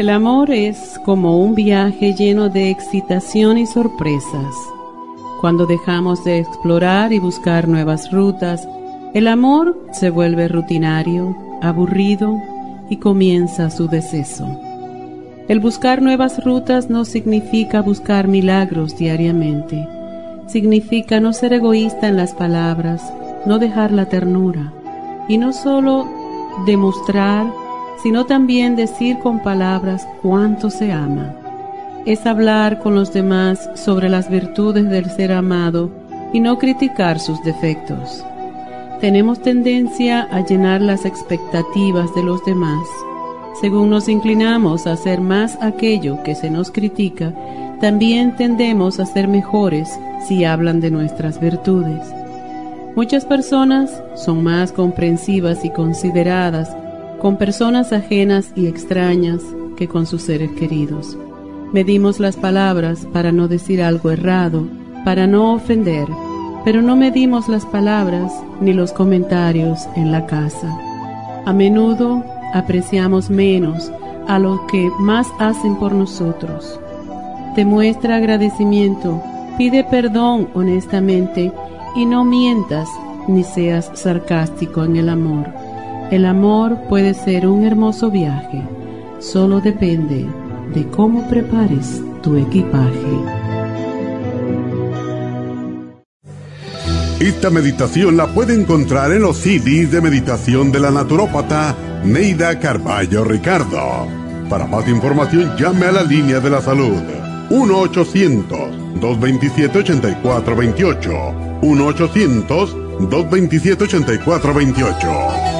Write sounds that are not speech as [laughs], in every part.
El amor es como un viaje lleno de excitación y sorpresas. Cuando dejamos de explorar y buscar nuevas rutas, el amor se vuelve rutinario, aburrido y comienza su deceso. El buscar nuevas rutas no significa buscar milagros diariamente. Significa no ser egoísta en las palabras, no dejar la ternura y no solo demostrar sino también decir con palabras cuánto se ama. Es hablar con los demás sobre las virtudes del ser amado y no criticar sus defectos. Tenemos tendencia a llenar las expectativas de los demás. Según nos inclinamos a hacer más aquello que se nos critica, también tendemos a ser mejores si hablan de nuestras virtudes. Muchas personas son más comprensivas y consideradas con personas ajenas y extrañas que con sus seres queridos. Medimos las palabras para no decir algo errado, para no ofender, pero no medimos las palabras ni los comentarios en la casa. A menudo apreciamos menos a los que más hacen por nosotros. Demuestra agradecimiento, pide perdón honestamente y no mientas ni seas sarcástico en el amor. El amor puede ser un hermoso viaje, solo depende de cómo prepares tu equipaje. Esta meditación la puede encontrar en los CDs de meditación de la naturópata Neida Carballo Ricardo. Para más información llame a la línea de la salud 1-800-227-8428. 1-800-227-8428.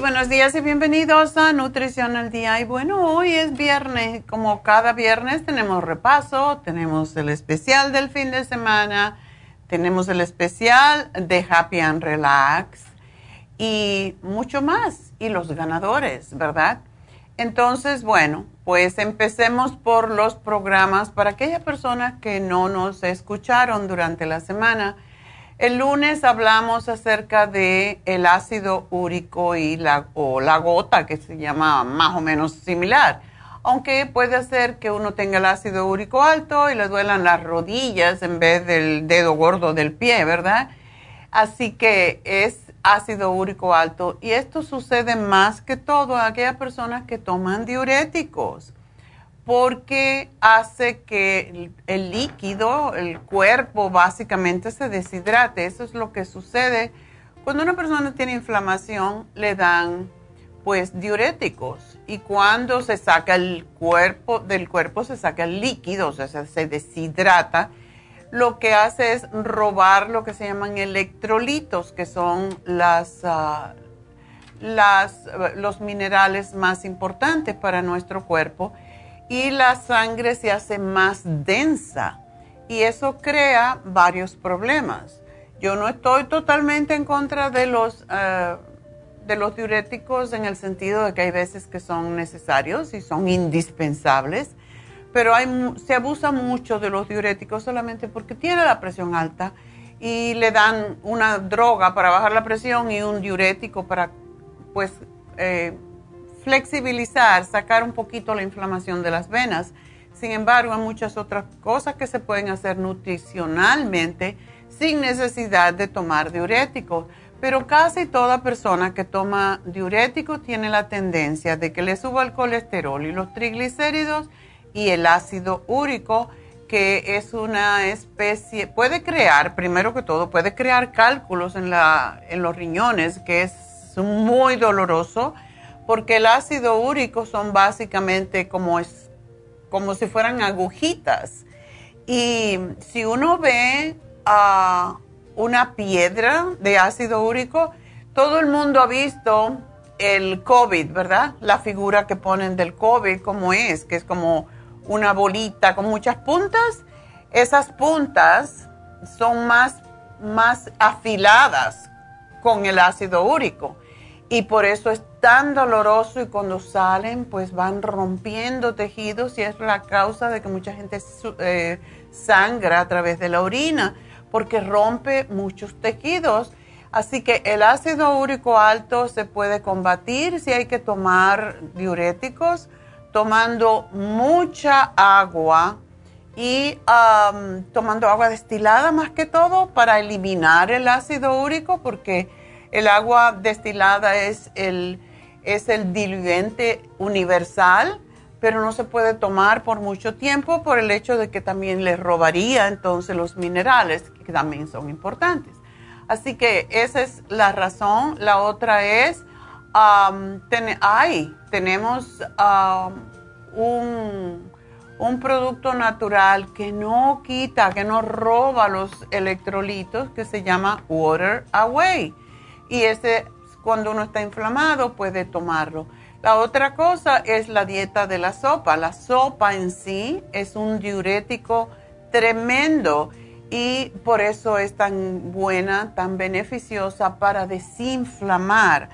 Buenos días y bienvenidos a Nutrición al Día. Y bueno, hoy es viernes, como cada viernes tenemos repaso, tenemos el especial del fin de semana, tenemos el especial de Happy and Relax y mucho más, y los ganadores, ¿verdad? Entonces, bueno, pues empecemos por los programas para aquellas personas que no nos escucharon durante la semana. El lunes hablamos acerca de el ácido úrico y la, o la gota, que se llama más o menos similar. Aunque puede hacer que uno tenga el ácido úrico alto y le duelan las rodillas en vez del dedo gordo del pie, ¿verdad? Así que es ácido úrico alto y esto sucede más que todo a aquellas personas que toman diuréticos porque hace que el, líquido, el cuerpo básicamente se deshidrate. Eso es lo que sucede. Cuando una persona tiene inflamación, le dan pues diuréticos. Y cuando se saca el cuerpo del cuerpo se saca el líquido, o sea, se deshidrata, lo que hace es robar lo que se llaman electrolitos, que son las, ah, las, los minerales más importantes para nuestro cuerpo y la sangre se hace más densa y eso crea varios problemas. Yo no estoy totalmente en contra de los, eh, de los diuréticos en el sentido de que hay veces que son necesarios y son indispensables, pero hay, se abusa mucho de los diuréticos solamente porque tiene la presión alta y le dan una droga para bajar la presión y un diurético para pues eh, flexibilizar, sacar un poquito la inflamación de las venas. Sin embargo, hay muchas otras cosas que se pueden hacer nutricionalmente sin necesidad de tomar diuréticos. Pero casi toda persona que toma diurético tiene la tendencia de que le suba el colesterol y los triglicéridos y el ácido úrico, que es una especie, puede crear, primero que todo, puede crear cálculos en, la, en los riñones, que es muy doloroso, porque el ácido úrico son básicamente como, es, como si fueran agujitas. Y si uno ve a una piedra de ácido úrico. Todo el mundo ha visto el COVID, ¿verdad? La figura que ponen del COVID, como es, que es como una bolita con muchas puntas. Esas puntas son más, más afiladas con el ácido úrico y por eso es tan doloroso y cuando salen pues van rompiendo tejidos y es la causa de que mucha gente eh, sangra a través de la orina porque rompe muchos tejidos. Así que el ácido úrico alto se puede combatir si hay que tomar diuréticos, tomando mucha agua y tomando agua destilada más que todo para eliminar el ácido úrico, porque el agua destilada es el, es el diluyente universal pero no se puede tomar por mucho tiempo por el hecho de que también le robaría entonces los minerales, que también son importantes. Así que esa es la razón. La otra es, um, tenemos un, un producto natural que no quita, que no roba los electrolitos, que se llama Water Away. Y ese, cuando uno está inflamado, puede tomarlo. La otra cosa es la dieta de la sopa. La sopa en sí es un diurético tremendo y por eso es tan buena, tan beneficiosa para desinflamar,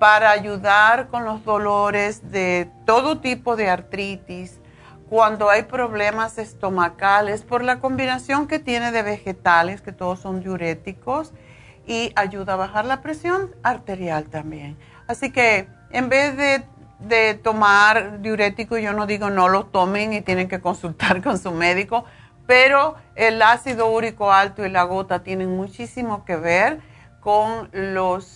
para ayudar con los dolores de todo tipo de artritis, cuando hay problemas estomacales, por la combinación que tiene de vegetales, que todos son diuréticos, y ayuda a bajar la presión arterial también. Así que en vez de, tomar diurético, yo no digo no lo tomen y tienen que consultar [laughs] con su médico, pero el ácido úrico alto y la gota tienen muchísimo que ver con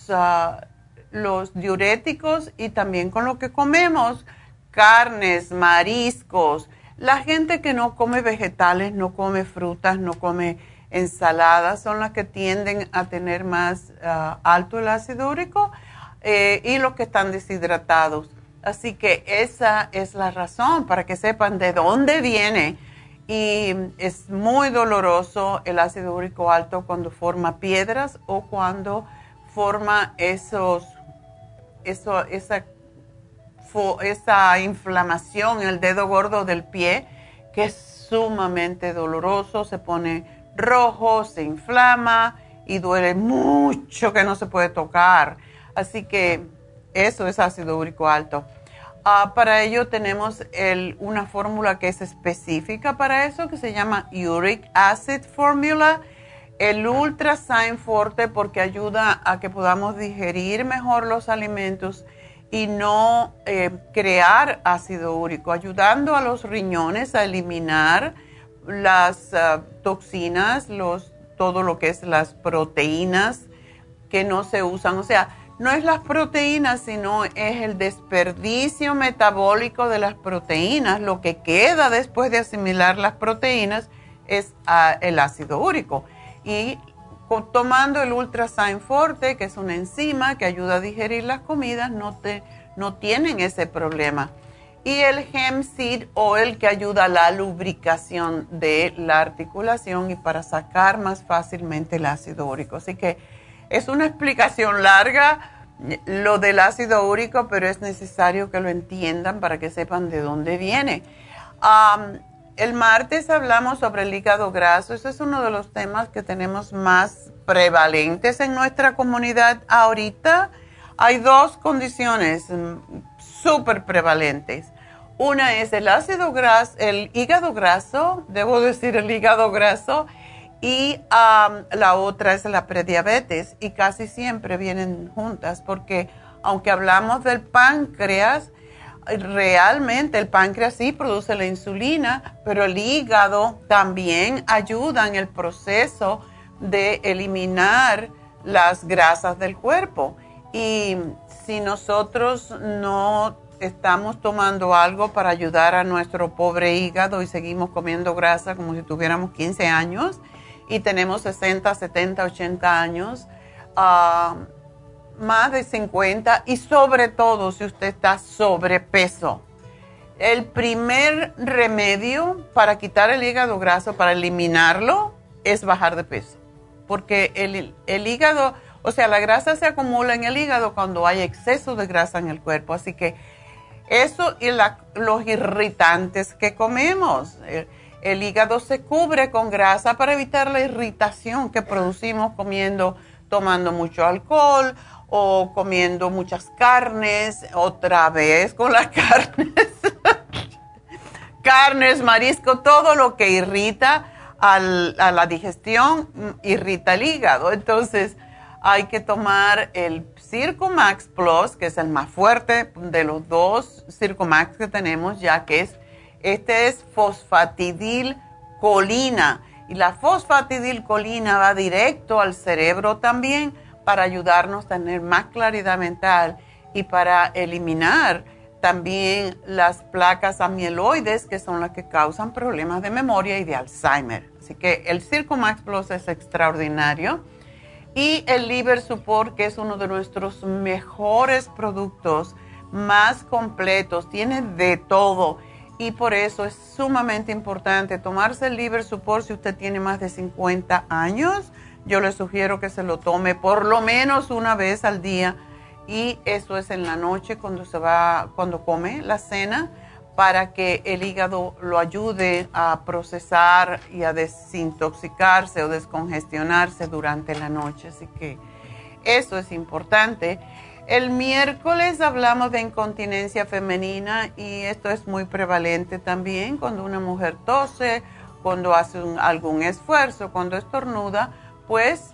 ah, los diuréticos y también con lo que comemos, carnes, mariscos. La gente que no come vegetales, no come frutas, no come ensaladas, son las que tienden a tener más ah, alto el ácido úrico eh, y los que están deshidratados. Así que esa es la razón para que sepan de dónde viene. Y es muy doloroso el ácido úrico alto cuando forma piedras o cuando forma esos, eso, esa, esa inflamación en el dedo gordo del pie, que es sumamente doloroso, se pone rojo, se inflama y duele mucho que no se puede tocar. Así que eso es ácido úrico alto. Ah, para ello tenemos una fórmula que es específica para eso, que se llama Uric Acid Formula. El Ultra Sign Forte porque ayuda a que podamos digerir mejor los alimentos y no eh, crear ácido úrico, ayudando a los riñones a eliminar las ah, toxinas, los, todo lo que es las proteínas que no se usan. O sea, no es las proteínas, sino es el desperdicio metabólico de las proteínas. Lo que queda después de asimilar las proteínas es ah, el ácido úrico. Y tomando el Ultrasign Forte, que es una enzima que ayuda a digerir las comidas, no, te, no tienen ese problema. Y el Hemp Seed Oil, que ayuda a la lubricación de la articulación y para sacar más fácilmente el ácido úrico. Así que es una explicación larga lo del ácido úrico, pero es necesario que lo entiendan para que sepan de dónde viene. el martes hablamos sobre el hígado graso. Ese es uno de los temas que tenemos más prevalentes en nuestra comunidad ahorita. Hay dos condiciones mm, súper prevalentes. Una es el ácido graso, el hígado graso, debo decir el hígado graso, y la otra es la prediabetes y casi siempre vienen juntas porque aunque hablamos del páncreas, realmente el páncreas sí produce la insulina, pero el hígado también ayuda en el proceso de eliminar las grasas del cuerpo. Y si nosotros no estamos tomando algo para ayudar a nuestro pobre hígado y seguimos comiendo grasa como si tuviéramos 15 años, y tenemos 60, 70, 80 años, ah, más de 50 y sobre todo si usted está sobrepeso. El primer remedio para quitar el hígado graso, para eliminarlo, es bajar de peso. Porque el, el hígado, o sea, la grasa se acumula en el hígado cuando hay exceso de grasa en el cuerpo. Así que eso y los irritantes que comemos. El hígado se cubre con grasa para evitar la irritación que producimos comiendo, tomando mucho alcohol o comiendo muchas carnes, otra vez con las [laughs] carnes, carnes, marisco, todo lo que irrita a la digestión mm, irrita el hígado. Entonces hay que tomar el Circumax Plus, que es el más fuerte de los dos Circumax que tenemos, ya que es este es fosfatidilcolina y la fosfatidilcolina va directo al cerebro también para ayudarnos a tener más claridad mental y para eliminar también las placas amieloides que son las que causan problemas de memoria y de Alzheimer. Así que el Circumax Plus es extraordinario. Y el Liver Support, que es uno de nuestros mejores productos, más completos, tiene de todo. Y por eso es sumamente importante tomarse el liver support si usted tiene más de 50 años. Yo le sugiero que se lo tome por lo menos una vez al día. Y eso es en la noche cuando se va cuando come la cena para que el hígado lo ayude a procesar y a desintoxicarse o descongestionarse durante la noche. Así que eso es importante. El miércoles hablamos de incontinencia femenina y esto es muy prevalente también cuando una mujer tose, cuando hace algún esfuerzo, cuando estornuda, pues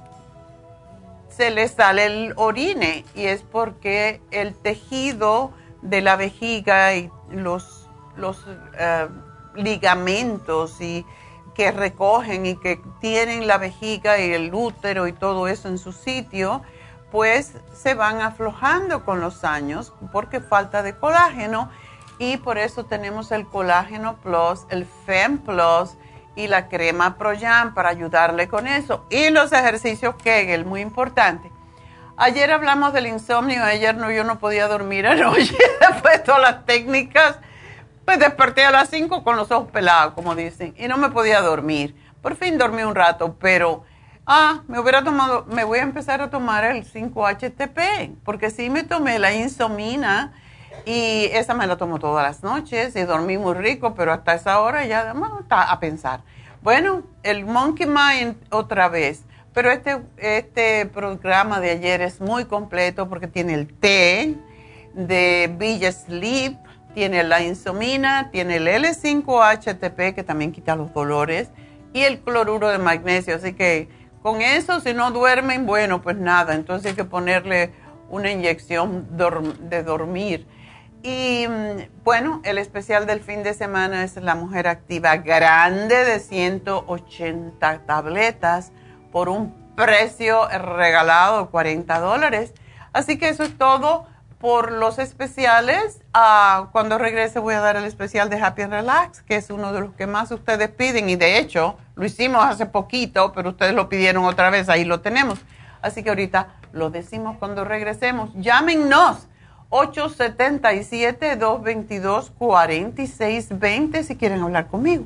se le sale el orine y es porque el tejido de la vejiga y los, los eh, ligamentos y que recogen y que tienen la vejiga y el útero y todo eso en su sitio, pues se van aflojando con los años porque falta de colágeno y por eso tenemos el colágeno plus, el FEM plus y la crema Proyam para ayudarle con eso y los ejercicios Kegel, muy importante. Ayer hablamos del insomnio, ayer no, yo no podía dormir anoche [laughs] después de todas las técnicas, pues desperté a las 5 con los ojos pelados, como dicen, y no me podía dormir. Por fin dormí un rato, pero ah, me hubiera tomado, me voy a empezar a tomar el 5-HTP, porque sí me tomé la insomina y esa me la tomo todas las noches y dormí muy rico, pero hasta esa hora ya está a pensar. Bueno, el Monkey Mind otra vez, pero este, este programa de ayer es muy completo porque tiene el té de Villa Sleep, tiene la insomina, tiene el L5-HTP que también quita los dolores y el cloruro de magnesio, así que con eso, si no duermen, bueno, pues nada, entonces hay que ponerle una inyección de dormir. Y mm, bueno, el especial del fin de semana es la mujer activa grande de 180 tabletas por un precio regalado de 40 dólares. Así que eso es todo por los especiales. Ah, cuando regrese voy a dar el especial de Happy and Relax, que es uno de los que más ustedes piden y de hecho lo hicimos hace poquito, pero ustedes lo pidieron otra vez, ahí lo tenemos. Así que ahorita lo decimos cuando regresemos. Llámenos 877-222-4620 si quieren hablar conmigo.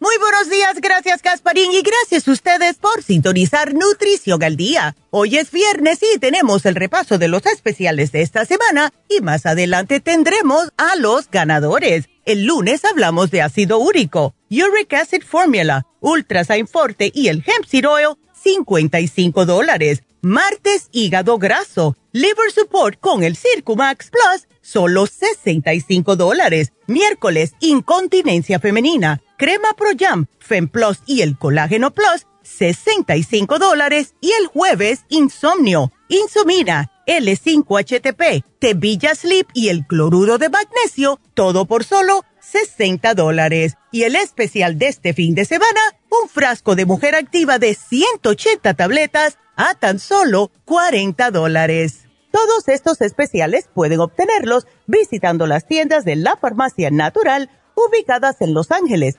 Muy buenos días, gracias Gasparín y gracias a ustedes por sintonizar Nutrición al Día. Hoy es viernes y tenemos el repaso de los especiales de esta semana y más adelante tendremos a los ganadores. El lunes hablamos de ácido úrico, Uric Acid Formula, Ultrasign Forte y el Hemp Seed Oil, 55 dólares. Martes, hígado graso, liver support con el Circumax Plus, solo 65 dólares. Miércoles, incontinencia femenina crema Pro Jam, Fem Plus y el Colágeno Plus, 65 dólares. Y el jueves, Insomnio, Insomina, L5-HTP, Tevilla Sleep y el cloruro de magnesio, todo por solo 60 dólares. Y el especial de este fin de semana, un frasco de mujer activa de 180 tabletas a tan solo 40 dólares. Todos estos especiales pueden obtenerlos visitando las tiendas de la farmacia natural ubicadas en Los Ángeles,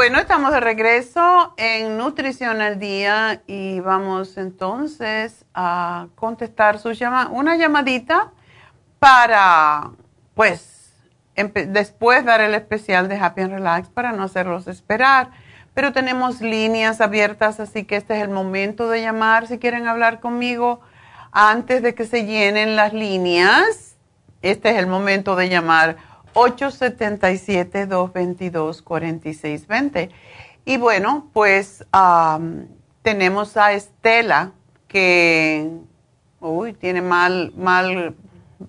Bueno, estamos de regreso en Nutrición al Día y vamos entonces a contestar su llama una llamadita para, pues, después dar el especial de Happy and Relax para no hacerlos esperar. Pero tenemos líneas abiertas, así que este es el momento de llamar si quieren hablar conmigo antes de que se llenen las líneas. Este es el momento de llamar 877-222-4620. Y bueno, pues tenemos a Estela que, uy, tiene mal, mal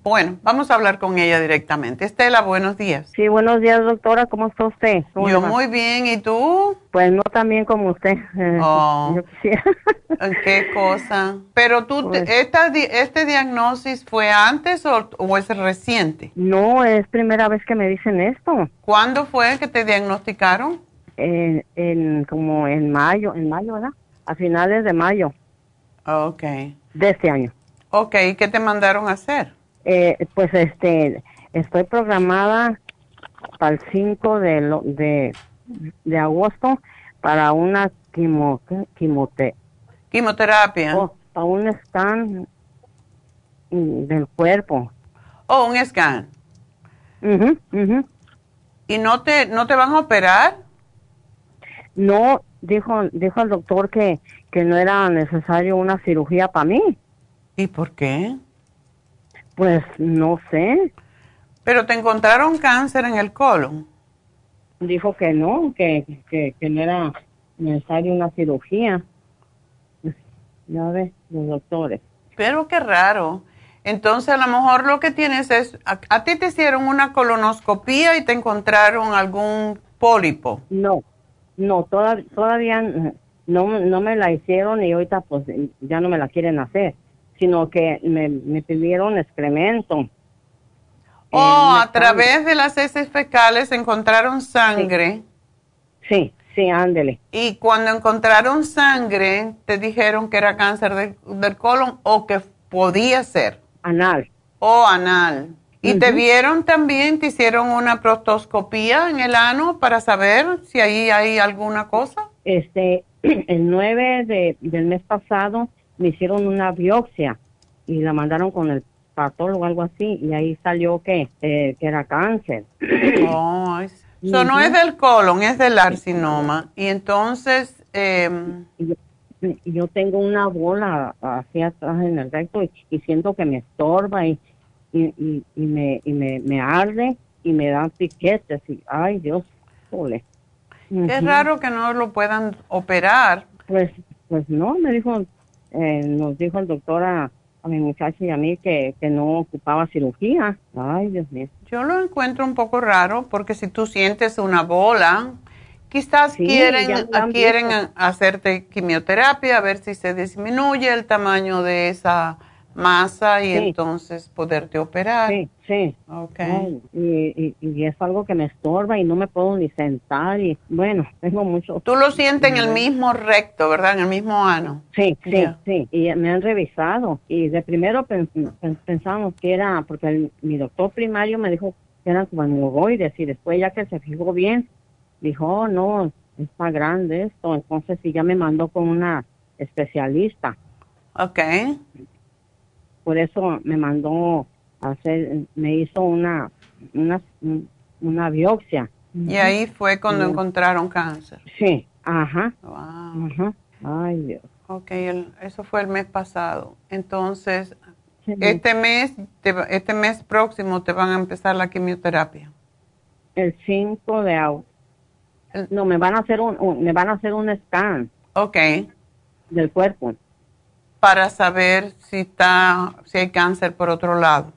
bueno, vamos a hablar con ella directamente. Estela, buenos días. Sí, buenos días, doctora. ¿Cómo está usted? Yo muy bien. ¿Y tú? Pues no tan bien como usted. [laughs] Eh, oh. Yo quisiera. ¿Qué cosa? Pero tú, pues esta, ¿este diagnóstico fue antes o, es reciente? No, es primera vez que me dicen esto. ¿Cuándo fue que te diagnosticaron? En, en como en mayo, en mayo, ¿verdad? A finales de mayo. Ok. De este año. Ok, ¿qué te mandaron a hacer? Eh, pues este, estoy programada para el 5 de, de, agosto para una quimo, quimote, quimioterapia. Oh, para un scan del cuerpo. Oh, un scan. Ujú, ujú. ¿Y no te, no te van a operar? No, dijo, dijo el doctor que, que no era necesario una cirugía para mí. ¿Y por qué? Pues no sé. Pero te encontraron cáncer en el colon. Dijo que no, que, que, que no era necesaria una cirugía. Ya ves, los doctores. Pero qué raro. Entonces a lo mejor lo que tienes es, a, a ti te hicieron una colonoscopía y te encontraron algún pólipo. No, no, toda- todavía no, no me la hicieron y ahorita pues ya no me la quieren hacer, sino que me, me pidieron excremento. Oh, Eh, a través de las heces fecales encontraron sangre. Sí, sí, ándele. Y cuando encontraron sangre, te dijeron que era cáncer de- del colon o que podía ser. Anal. O anal. ¿Y te vieron también, te hicieron una prostoscopía en el ano para saber si ahí hay alguna cosa? Este, [clears throat] el 9 de, del mes pasado me hicieron una biopsia y la mandaron con el patólogo o algo así y ahí salió que, eh, que era cáncer. [coughs] Oh, es- so no es del colon, es del arcinoma. Y entonces, Y yo, tengo una bola hacia atrás en el recto y, y siento que me estorba y, y, y, y me, y me, me arde y me dan piquetes y ay Dios, qué Ujú. raro que no lo puedan operar. Pues, pues no, me dijo, eh, nos dijo el doctor a, a mi muchacha y a mí que, que no ocupaba cirugía. Ay Dios mío. Yo lo encuentro un poco raro porque si tú sientes una bola, quizás Sí, quieren, quieren hacerte quimioterapia, a ver si se disminuye el tamaño de esa masa y Sí. entonces poderte operar. Sí, sí. Ok. Ay, y, y, y es algo que me estorba y no me puedo ni sentar y bueno, [laughs] tengo mucho. Tú lo sientes en el mismo recto, ¿verdad? En el mismo ano. Sí, sí, sí. Y me han revisado. Y de primero pen- pen- pensamos que era, porque el- mi doctor primario me dijo que eran como hemorroides. Y después, ya que se fijó bien, dijo, oh, no, está grande esto. Entonces, sí, ya me mandó con una especialista. Ok. Por eso me mandó a hacer, me hizo una, una, una biopsia. Y ahí fue cuando encontraron cáncer. Sí, ajá, Wow. ajá. Ay, Dios. Ok, el- eso fue el mes pasado. Entonces, Sí. este mes, te este mes próximo te van a empezar la quimioterapia. El 5 de agosto. No, me van a hacer un, un- me van a hacer un scan Ok, del cuerpo. Para saber si está, si hay cáncer por otro lado.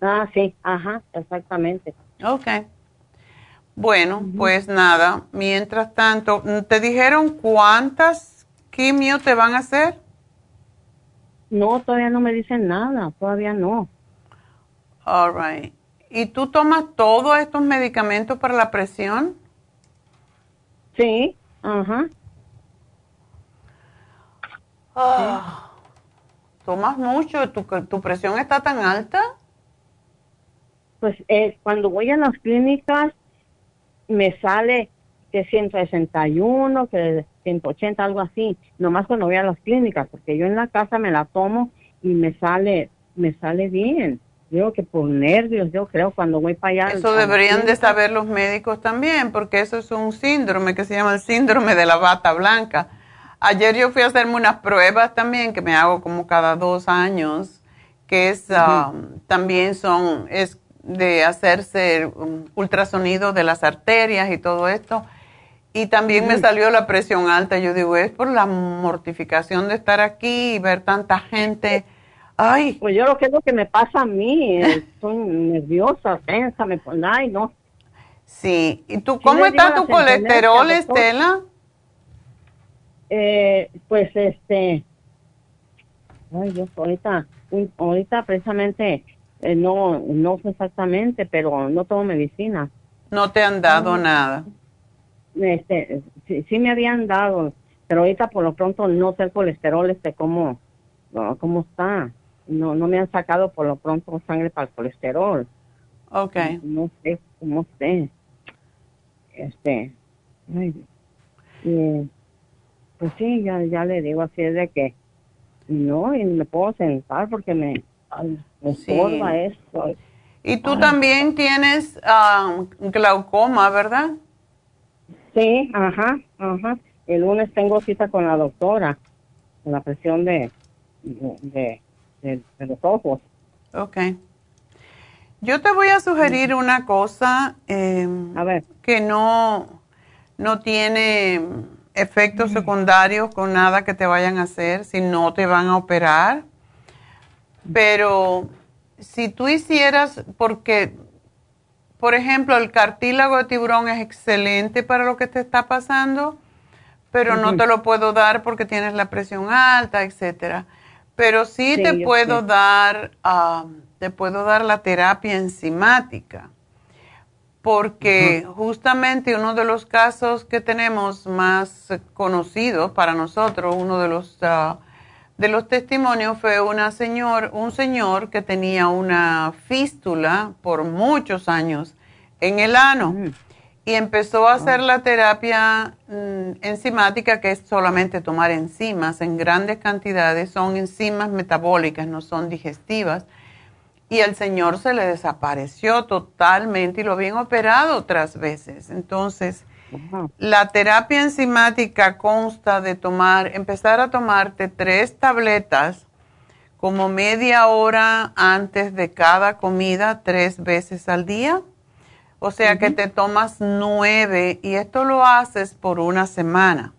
Ah, sí, ajá, exactamente. Ok. Bueno, pues nada, mientras tanto, ¿te dijeron cuántas quimio te van a hacer? No, todavía no me dicen nada, todavía no. All right. ¿Y tú tomas todos estos medicamentos para la presión? Sí, ajá. Ah, ¿Tomas mucho? ¿Tu, ¿Tu presión está tan alta? Pues eh, cuando voy a las clínicas me sale que 161, que 180, algo así. Nomás cuando voy a las clínicas, porque yo en la casa me la tomo y me sale, me sale bien. Digo que por nervios, yo creo, cuando voy para allá. Eso deberían de saber los médicos también, porque eso es un síndrome que se llama el síndrome de la bata blanca. Ayer yo fui a hacerme unas pruebas también que me hago como cada dos años, que es um, también son es de hacerse ultrasonido de las arterias y todo esto. Y también me salió la presión alta. Yo digo, es por la mortificación de estar aquí y ver tanta gente. Ay, Pues yo lo que es lo que me pasa a mí, eh, [laughs] soy nerviosa, tensa, me pone, ay, no. sí. ¿Y tú cómo está tu colesterol. Estela? Eh, pues este, ay Dios, ahorita, ahorita precisamente, eh, no, no sé exactamente, pero no tomo medicina. No te han dado nada. Este, sí, sí me habían dado, pero ahorita por lo pronto no sé el colesterol, este, cómo, cómo está. No, no me han sacado por lo pronto sangre para el colesterol. Ok. No sé, cómo esté. Este, ay, eh, Pues sí, ya, ya le digo así es de que no, y me puedo sentar porque me, me esto. Y tú también tienes um, glaucoma, ¿verdad? Sí, ajá, ajá. El lunes tengo cita con la doctora, con la presión de, de, de, los ojos. Ok. Yo te voy a sugerir una cosa em, a ver. que no, no tiene efectos secundarios con nada que te vayan a hacer si no te van a operar. Pero si tú hicieras, porque, por ejemplo, el cartílago de tiburón es excelente para lo que te está pasando, pero no te lo puedo dar porque tienes la presión alta, etcétera. Pero sí, te puedo dar, ah, te puedo dar la terapia enzimática porque justamente uno de los casos que tenemos más conocidos para nosotros, uno de los ah, de los testimonios fue una señor, un señor que tenía una fístula por muchos años en el ano mm. y empezó a hacer la terapia mm, enzimática, que es solamente tomar enzimas en grandes cantidades, son enzimas metabólicas, no son digestivas y el señor se le desapareció totalmente y lo habían operado otras veces. Entonces, la terapia enzimática consta de tomar, empezar a tomarte tres tabletas como media hora antes de cada comida, tres veces al día. O sea que te tomas nueve y esto lo haces por una semana.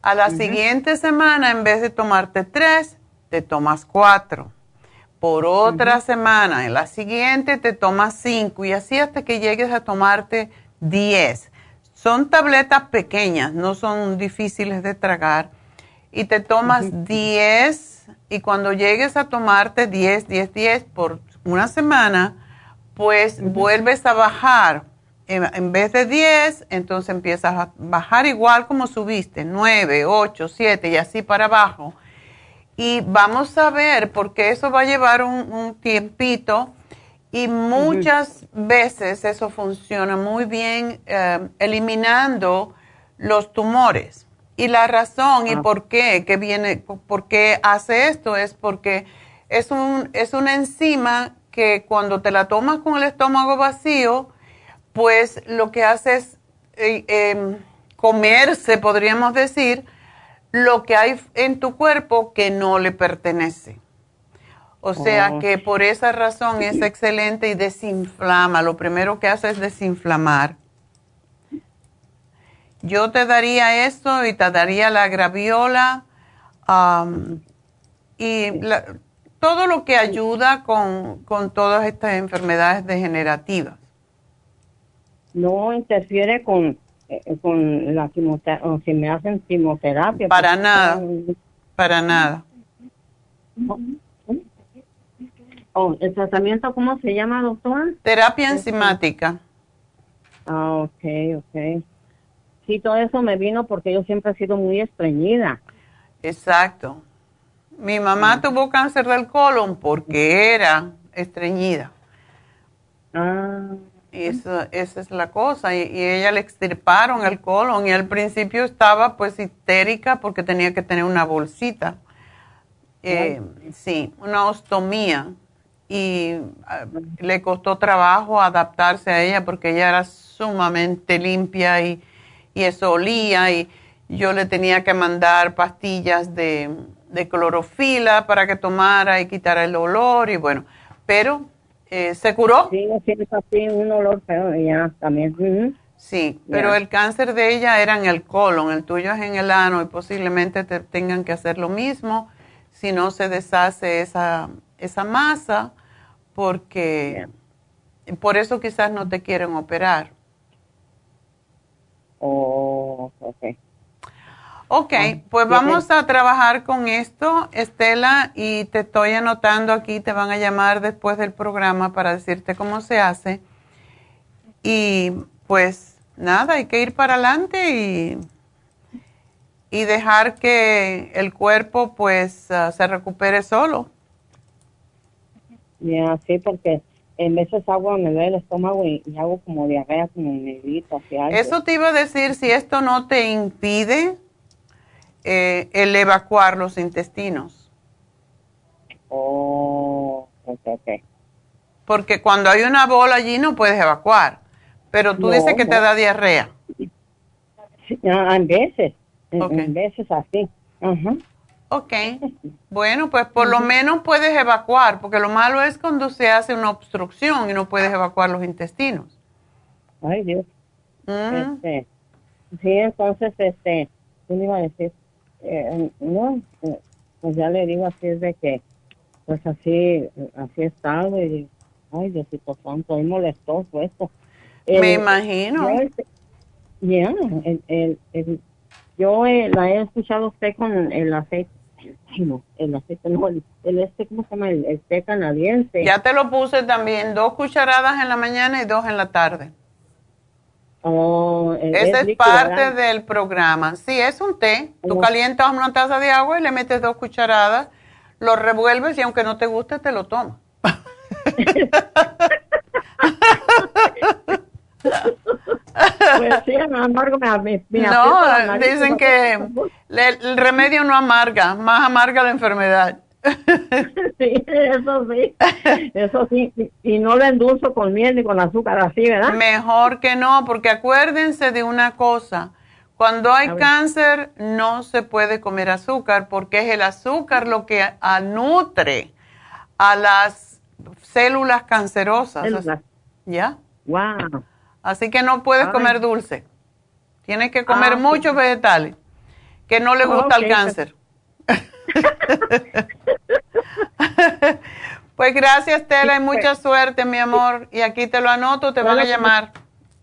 A la siguiente semana, en vez de tomarte tres, te tomas cuatro por otra semana, en la siguiente te tomas cinco y así hasta que llegues a tomarte diez. Son tabletas pequeñas, no son difíciles de tragar. Y te tomas diez y cuando llegues a tomarte diez, diez, diez por una semana, pues vuelves a bajar. En, vez de diez, entonces empiezas a bajar igual como subiste, nueve, ocho, siete y así para abajo y vamos a ver, porque eso va a llevar un, tiempito y muchas veces eso funciona muy bien eh, eliminando los tumores. Y la razón y ah. por qué que viene, por qué hace esto es porque es, un, es una enzima que cuando te la tomas con el estómago vacío, pues lo que hace es eh, em, comerse, podríamos decir, lo que hay en tu cuerpo que no le pertenece. O sea oh. que por esa razón es excelente y desinflama. Lo primero que hace es desinflamar. Yo te daría esto y te daría la graviola y todo lo que ayuda con, con todas estas enfermedades degenerativas. No interfiere con con la quimioterapia, o si me hacen quimioterapia. Para pues, nada, para nada. Oh, ¿El tratamiento cómo se llama, doctor? Terapia enzimática. Ah, ok, ok. Sí, todo eso me vino porque yo siempre he sido muy estreñida. Exacto. Mi mamá tuvo cáncer del colon porque era estreñida. Ah. Y esa es la cosa. Y, ella le extirparon el colon y al principio estaba pues histérica porque tenía que tener una bolsita. Eh, sí, una ostomía. Y ah, le costó trabajo adaptarse a ella porque ella era sumamente limpia y, y eso olía. Y yo le tenía que mandar pastillas de, de clorofila para que tomara y quitara el olor. Y bueno, pero eh, ¿Se curó? Sí, sí, un olor feo ya también. Sí, pero el cáncer de ella era en el colon, el tuyo es en el ano y posiblemente te tengan que hacer lo mismo si no se deshace esa, esa masa, porque por eso quizás no te quieren operar. Oh, ok. Ok, pues vamos a trabajar con esto, Estela, y te estoy anotando aquí, te van a llamar después del programa para decirte cómo se hace. Y pues nada, hay que ir para adelante y, y dejar que el cuerpo pues ah, se recupere solo. Ya, sí, porque en veces agua me duele el estómago y, hago como diarrea, como un negrito. Eso te iba a decir, si esto no te impide eh, el evacuar los intestinos. Oh, ok, ok. Porque cuando hay una bola allí no puedes evacuar. Pero tú No, dices que te da diarrea. Sí, en veces, en, Ok. en veces así. Ok. [laughs] Bueno, pues por lo menos puedes evacuar, porque lo malo es cuando se hace una obstrucción y no puedes evacuar los intestinos. Ay, Dios. Mm. Este, sí, entonces, este, ¿qué le iba a decir? Eh, no, eh, pues ya le digo así es de que, pues así, así he estado y, ay, Diosito santo, es molestoso esto. Me El- imagino. yo, este, Ya, el, el, el- yo eh, la he escuchado usted con el aceite, no, el aceite, no, el, el este, ¿cómo se llama? El, el té canadiense. Ya te lo puse también, dos cucharadas en la mañana y dos en la tarde. Oh, el- Esa es parte ¿verdad? del programa. Sí, es un té. Tú Oh. calientas una taza de agua y le metes dos cucharadas, lo revuelves y aunque no te guste, te lo tomas. Pues sí, amargo me, me, No, dicen ¿no? que el remedio no amarga, más amarga la enfermedad. [laughs] Sí, eso sí, eso sí, y no lo endulzo con miel ni con azúcar así, ¿verdad? Mejor que no, porque acuérdense de una cosa. Cuando hay cáncer no se puede comer azúcar porque es el azúcar lo que nutre a las células cancerosas. Células. ¿Ya? Wow. Así que no puedes Ay. comer dulce. Tienes que comer Ah, sí. muchos vegetales que no le gusta al cáncer. Pues gracias, Tela, y mucha suerte, mi amor. Y aquí te lo anoto, te van a Bueno, llamar.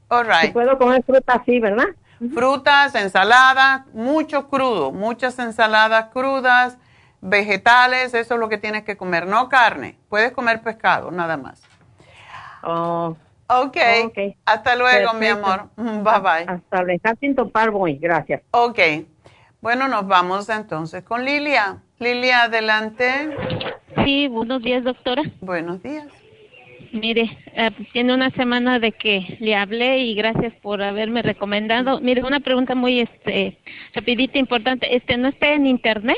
All right. puedo comer fruta así, ¿verdad? Frutas, ensaladas, mucho crudo, muchas ensaladas crudas, vegetales, eso es lo que tienes que comer, no carne. Puedes comer pescado, nada más. Oh, Ok, Ok. hasta luego, mi amor. [laughs] Bye bye. Hasta dejar sin topar voy, gracias. Ok, bueno, nos vamos entonces con Lilia. Lilia, adelante. Sí, buenos días, doctora. Buenos días. Mire, eh, tiene una semana de que le hablé y gracias por haberme recomendado. Mire, una pregunta muy este rapidita importante. Este no está en internet,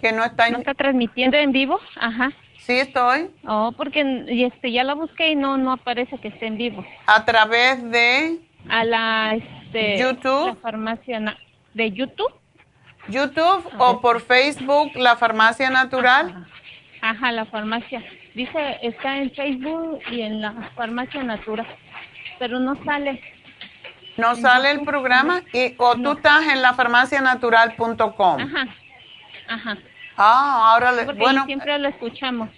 Que no está no en... está transmitiendo en vivo, ajá. Sí estoy. Oh, porque este ya la busqué y no no aparece que esté en vivo. A través de A la este YouTube. la farmacia de YouTube. YouTube o por Facebook, La Farmacia Natural. Ajá, la farmacia. Dice, está en Facebook y en la farmacia Natura, pero no sale. No sale el programa y o tú estás en lafarmacianatural.com. Ajá, ajá. Ah, ahora le, Porque bueno, siempre lo escuchamos.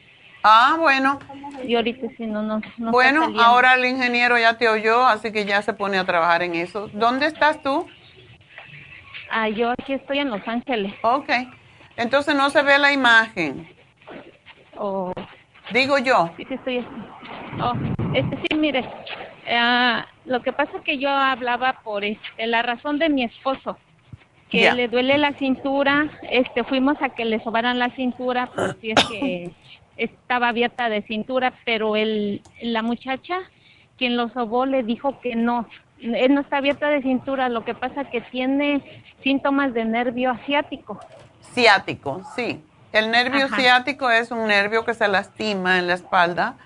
ah, bueno, Y ahorita si no, no, no bueno, ahora el ingeniero ya te oyó, así que ya se pone a trabajar en eso. ¿Dónde estás tú? Ah, yo aquí estoy en Los Ángeles. Ok, entonces no se ve la imagen, Oh, digo yo. sí, sí estoy. Oh, este sí, mire, ah, lo que pasa es que yo hablaba por este, la razón de mi esposo, que le duele la cintura, este, fuimos a que le sobaran la cintura, por si es que [coughs] estaba abierta de cintura, pero el, la muchacha quien lo sobó le dijo que no, no está abierta de cintura, lo que pasa que tiene síntomas de nervio asiático. Ciático, sí. El nervio Ajá. ciático es un nervio que se lastima en la espalda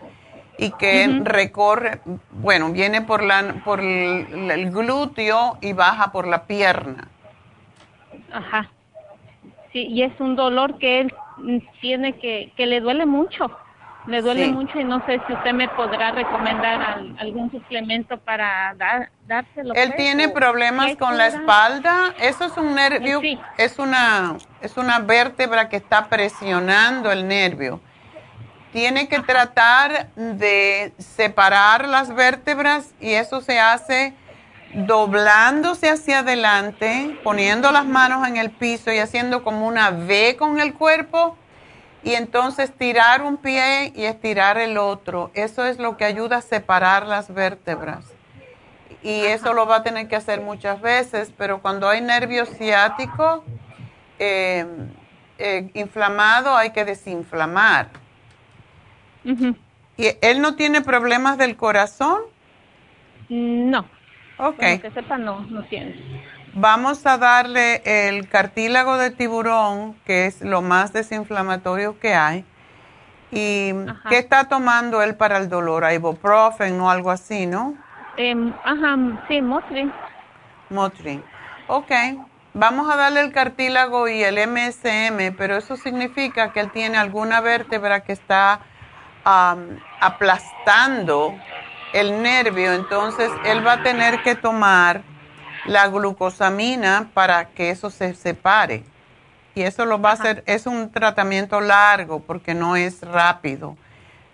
y que recorre, bueno, viene por, la, por el, el glúteo y baja por la pierna. Ajá. Sí, y es un dolor que él tiene que, que le duele mucho. Le duele Sí. mucho y no sé si usted me podrá recomendar al- algún suplemento para dar, dárselo. Él pues, tiene problemas con la espalda. Eso es un nervio, Sí. es una es una vértebra que está presionando el nervio. Tiene que tratar de separar las vértebras y eso se hace doblándose hacia adelante, poniendo las manos en el piso y haciendo como una V con el cuerpo y entonces tirar un pie y estirar el otro. Eso es lo que ayuda a separar las vértebras y eso lo va a tener que hacer muchas veces, pero cuando hay nervio ciático eh, eh, inflamado hay que desinflamar. ¿Y él no tiene problemas del corazón? No, Ok. que sepa, no, no tiene. Vamos a darle el cartílago de tiburón, que es lo más desinflamatorio que hay. ¿Y qué está tomando él para el dolor? ¿Ibuprofen o algo así, no? Eh, ajá, sí, Motrin. Motrin. Ok. Vamos a darle el cartílago y el MSM, pero eso significa que él tiene alguna vértebra que está aplastando el nervio, entonces él va a tener que tomar la glucosamina para que eso se separe. Y eso lo va a hacer, es un tratamiento largo porque no es rápido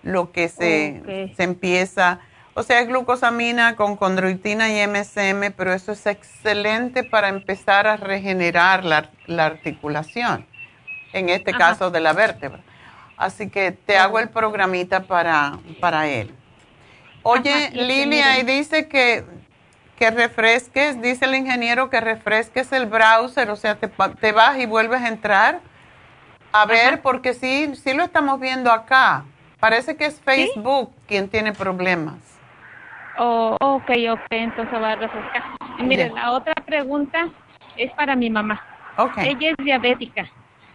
lo que se, se empieza. O sea, es glucosamina con condroitina y MSM, pero eso es excelente para empezar a regenerar la, articulación, en este caso de la vértebra. Así que te hago el programita para, para él. Oye, Lilia, y dice que, que refresques, dice el ingeniero que refresques el browser, o sea, te, te vas y vuelves a entrar. A ver, porque sí, sí lo estamos viendo acá. Parece que es Facebook quien tiene problemas. Oh, ok, ok, entonces va a refrescar. Mire, la otra pregunta es para mi mamá. Okay. Ella es diabética.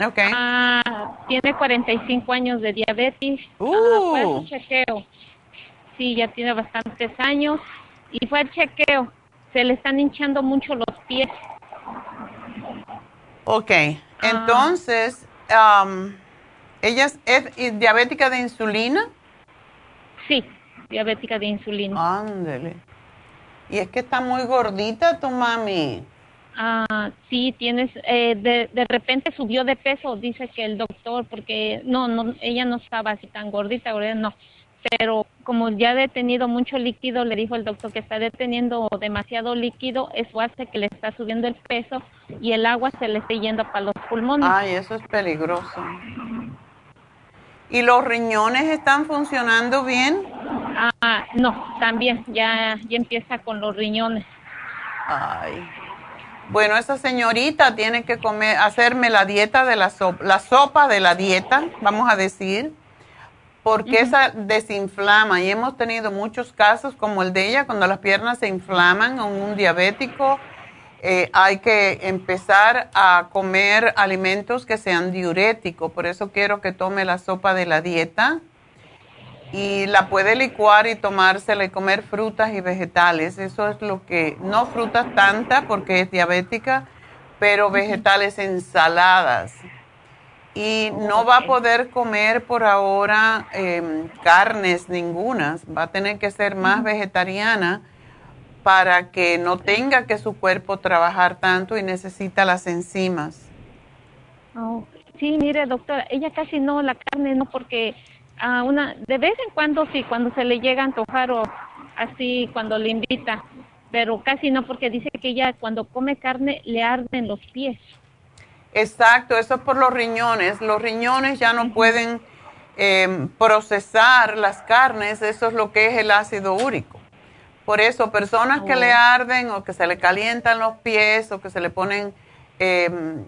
Okay. Ah, tiene 45 años de diabetes. Uh. Ah, fue a chequeo. Sí, ya tiene bastantes años. Y fue al chequeo. Se le están hinchando mucho los pies. Ok, ah. entonces, um, ¿ella es diabética de insulina? Sí diabética de insulina. Ándele. Y es que está muy gordita tu mami. Ah, sí, tienes, eh, de, de repente subió de peso, dice que el doctor, porque no, no, ella no estaba así tan gordita, no. Pero como ya ha detenido mucho líquido, le dijo el doctor que está deteniendo demasiado líquido, eso hace que le está subiendo el peso y el agua se le esté yendo para los pulmones. Ay, eso es peligroso. ¿Y los riñones están funcionando bien? Ah, no, también ya, ya empieza con los riñones. Ay. Bueno, esa señorita tiene que comer, hacerme la dieta de la sopa, la sopa de la dieta, vamos a decir, porque esa desinflama. Y hemos tenido muchos casos como el de ella, cuando las piernas se inflaman en un diabético eh, hay que empezar a comer alimentos que sean diuréticos. Por eso quiero que tome la sopa de la dieta y la puede licuar y tomársela y comer frutas y vegetales. Eso es lo que, no frutas tantas porque es diabética, pero vegetales ensaladas. Y no va a poder comer por ahora em, carnes ningunas, va a tener que ser más vegetariana para que no tenga que su cuerpo trabajar tanto y necesita las enzimas. Oh, sí, mire, doctora, ella casi no, la carne no, porque a una, de vez en cuando sí, cuando se le llega a antojar o así, cuando le invita, pero casi no, porque dice que ella cuando come carne le arden los pies. Exacto, eso es por los riñones. Los riñones ya no pueden em, procesar las carnes, eso es lo que es el ácido úrico. Por eso, personas que le oh. arden o que se le calientan los pies o que se le ponen em,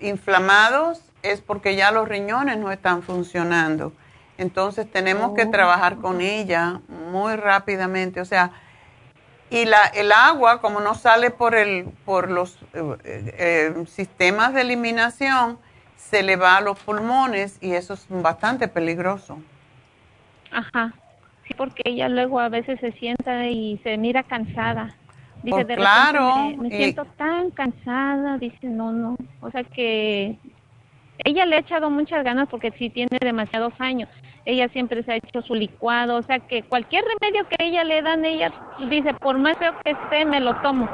inflamados, es porque ya los riñones no están funcionando. Entonces tenemos que oh. trabajar con ella muy rápidamente. O sea, y la, el agua, como no sale por, el, por los eh, eh, sistemas de eliminación, se le va a los pulmones y eso es bastante peligroso. Ajá porque ella luego a veces se sienta y se mira cansada. Dice, oh, de claro. Me, siento tan cansada, dice, no, no. O sea que ella le ha echado muchas ganas porque sí tiene demasiados años. Ella siempre se ha hecho su licuado, o sea que cualquier remedio que ella le dan, ella dice, por más feo que esté, me lo tomo.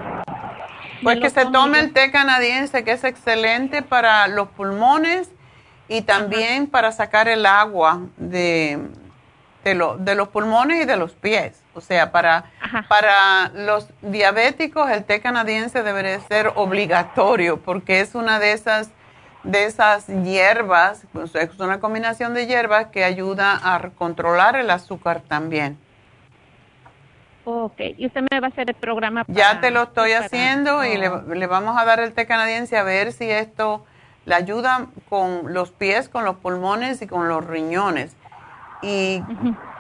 Pues que se tome el té canadiense, que es excelente para los pulmones y también para sacar el agua de, de, de los pulmones y de los pies. O sea, para, para los diabéticos el té canadiense debería ser obligatorio porque es una de esas, de esas hierbas, pues, es una combinación de hierbas que ayuda a controlar el azúcar también. Ok, y usted me va a hacer el programa. ya te lo estoy haciendo y le, le, vamos a dar el té canadiense a ver si esto le ayuda con los pies, con los pulmones y con los riñones. Y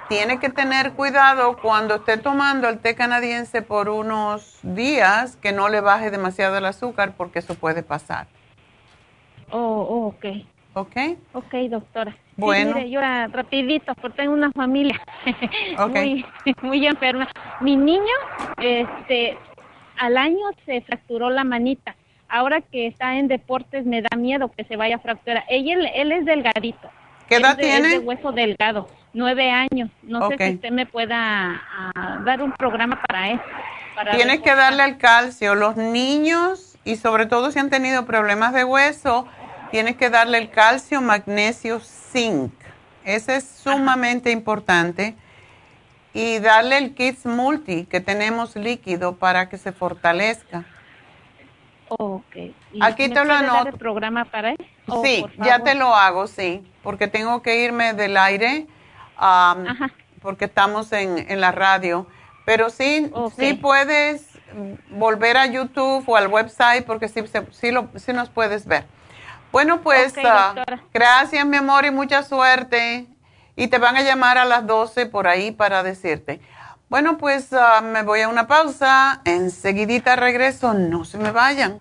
tiene que tener cuidado cuando esté tomando el té canadiense por unos días que no le baje demasiado el azúcar porque eso puede pasar. Oh, oh ok. ¿Ok? Ok, doctora. Bueno. Sí, mire, yo ah, rapidito, porque tengo una familia [laughs] muy, [laughs] muy enferma. Mi niño, este, al año se fracturó la manita. Ahora que está en deportes me da miedo que se vaya a fracturar. Ella, él es delgadito. ¿Qué edad Es de- tiene? Es de hueso delgado, nueve años. No sé si usted me pueda ah, dar un programa para eso. para Tienes que darle el calcio. Los niños, y sobre todo si han tenido problemas de hueso, tienes que darle el calcio, magnesio, zinc. Ese es sumamente importante. Y darle el Kids Multi, que tenemos líquido para que se fortalezca. Ok. ¿Y Aquí te lo anoto. el programa para él? Oh, sí, ya te lo hago, sí, porque tengo que irme del aire, am, porque estamos en, en la radio. Pero sí, sí puedes volver a YouTube o al website porque sí, se- sí, lo, sí nos puedes ver. Bueno, pues ah, gracias, mi amor, y mucha suerte. Y te van a llamar a las 12 por ahí para decirte. Bueno, pues ah, me voy a una pausa. Enseguidita regreso. No se me vayan.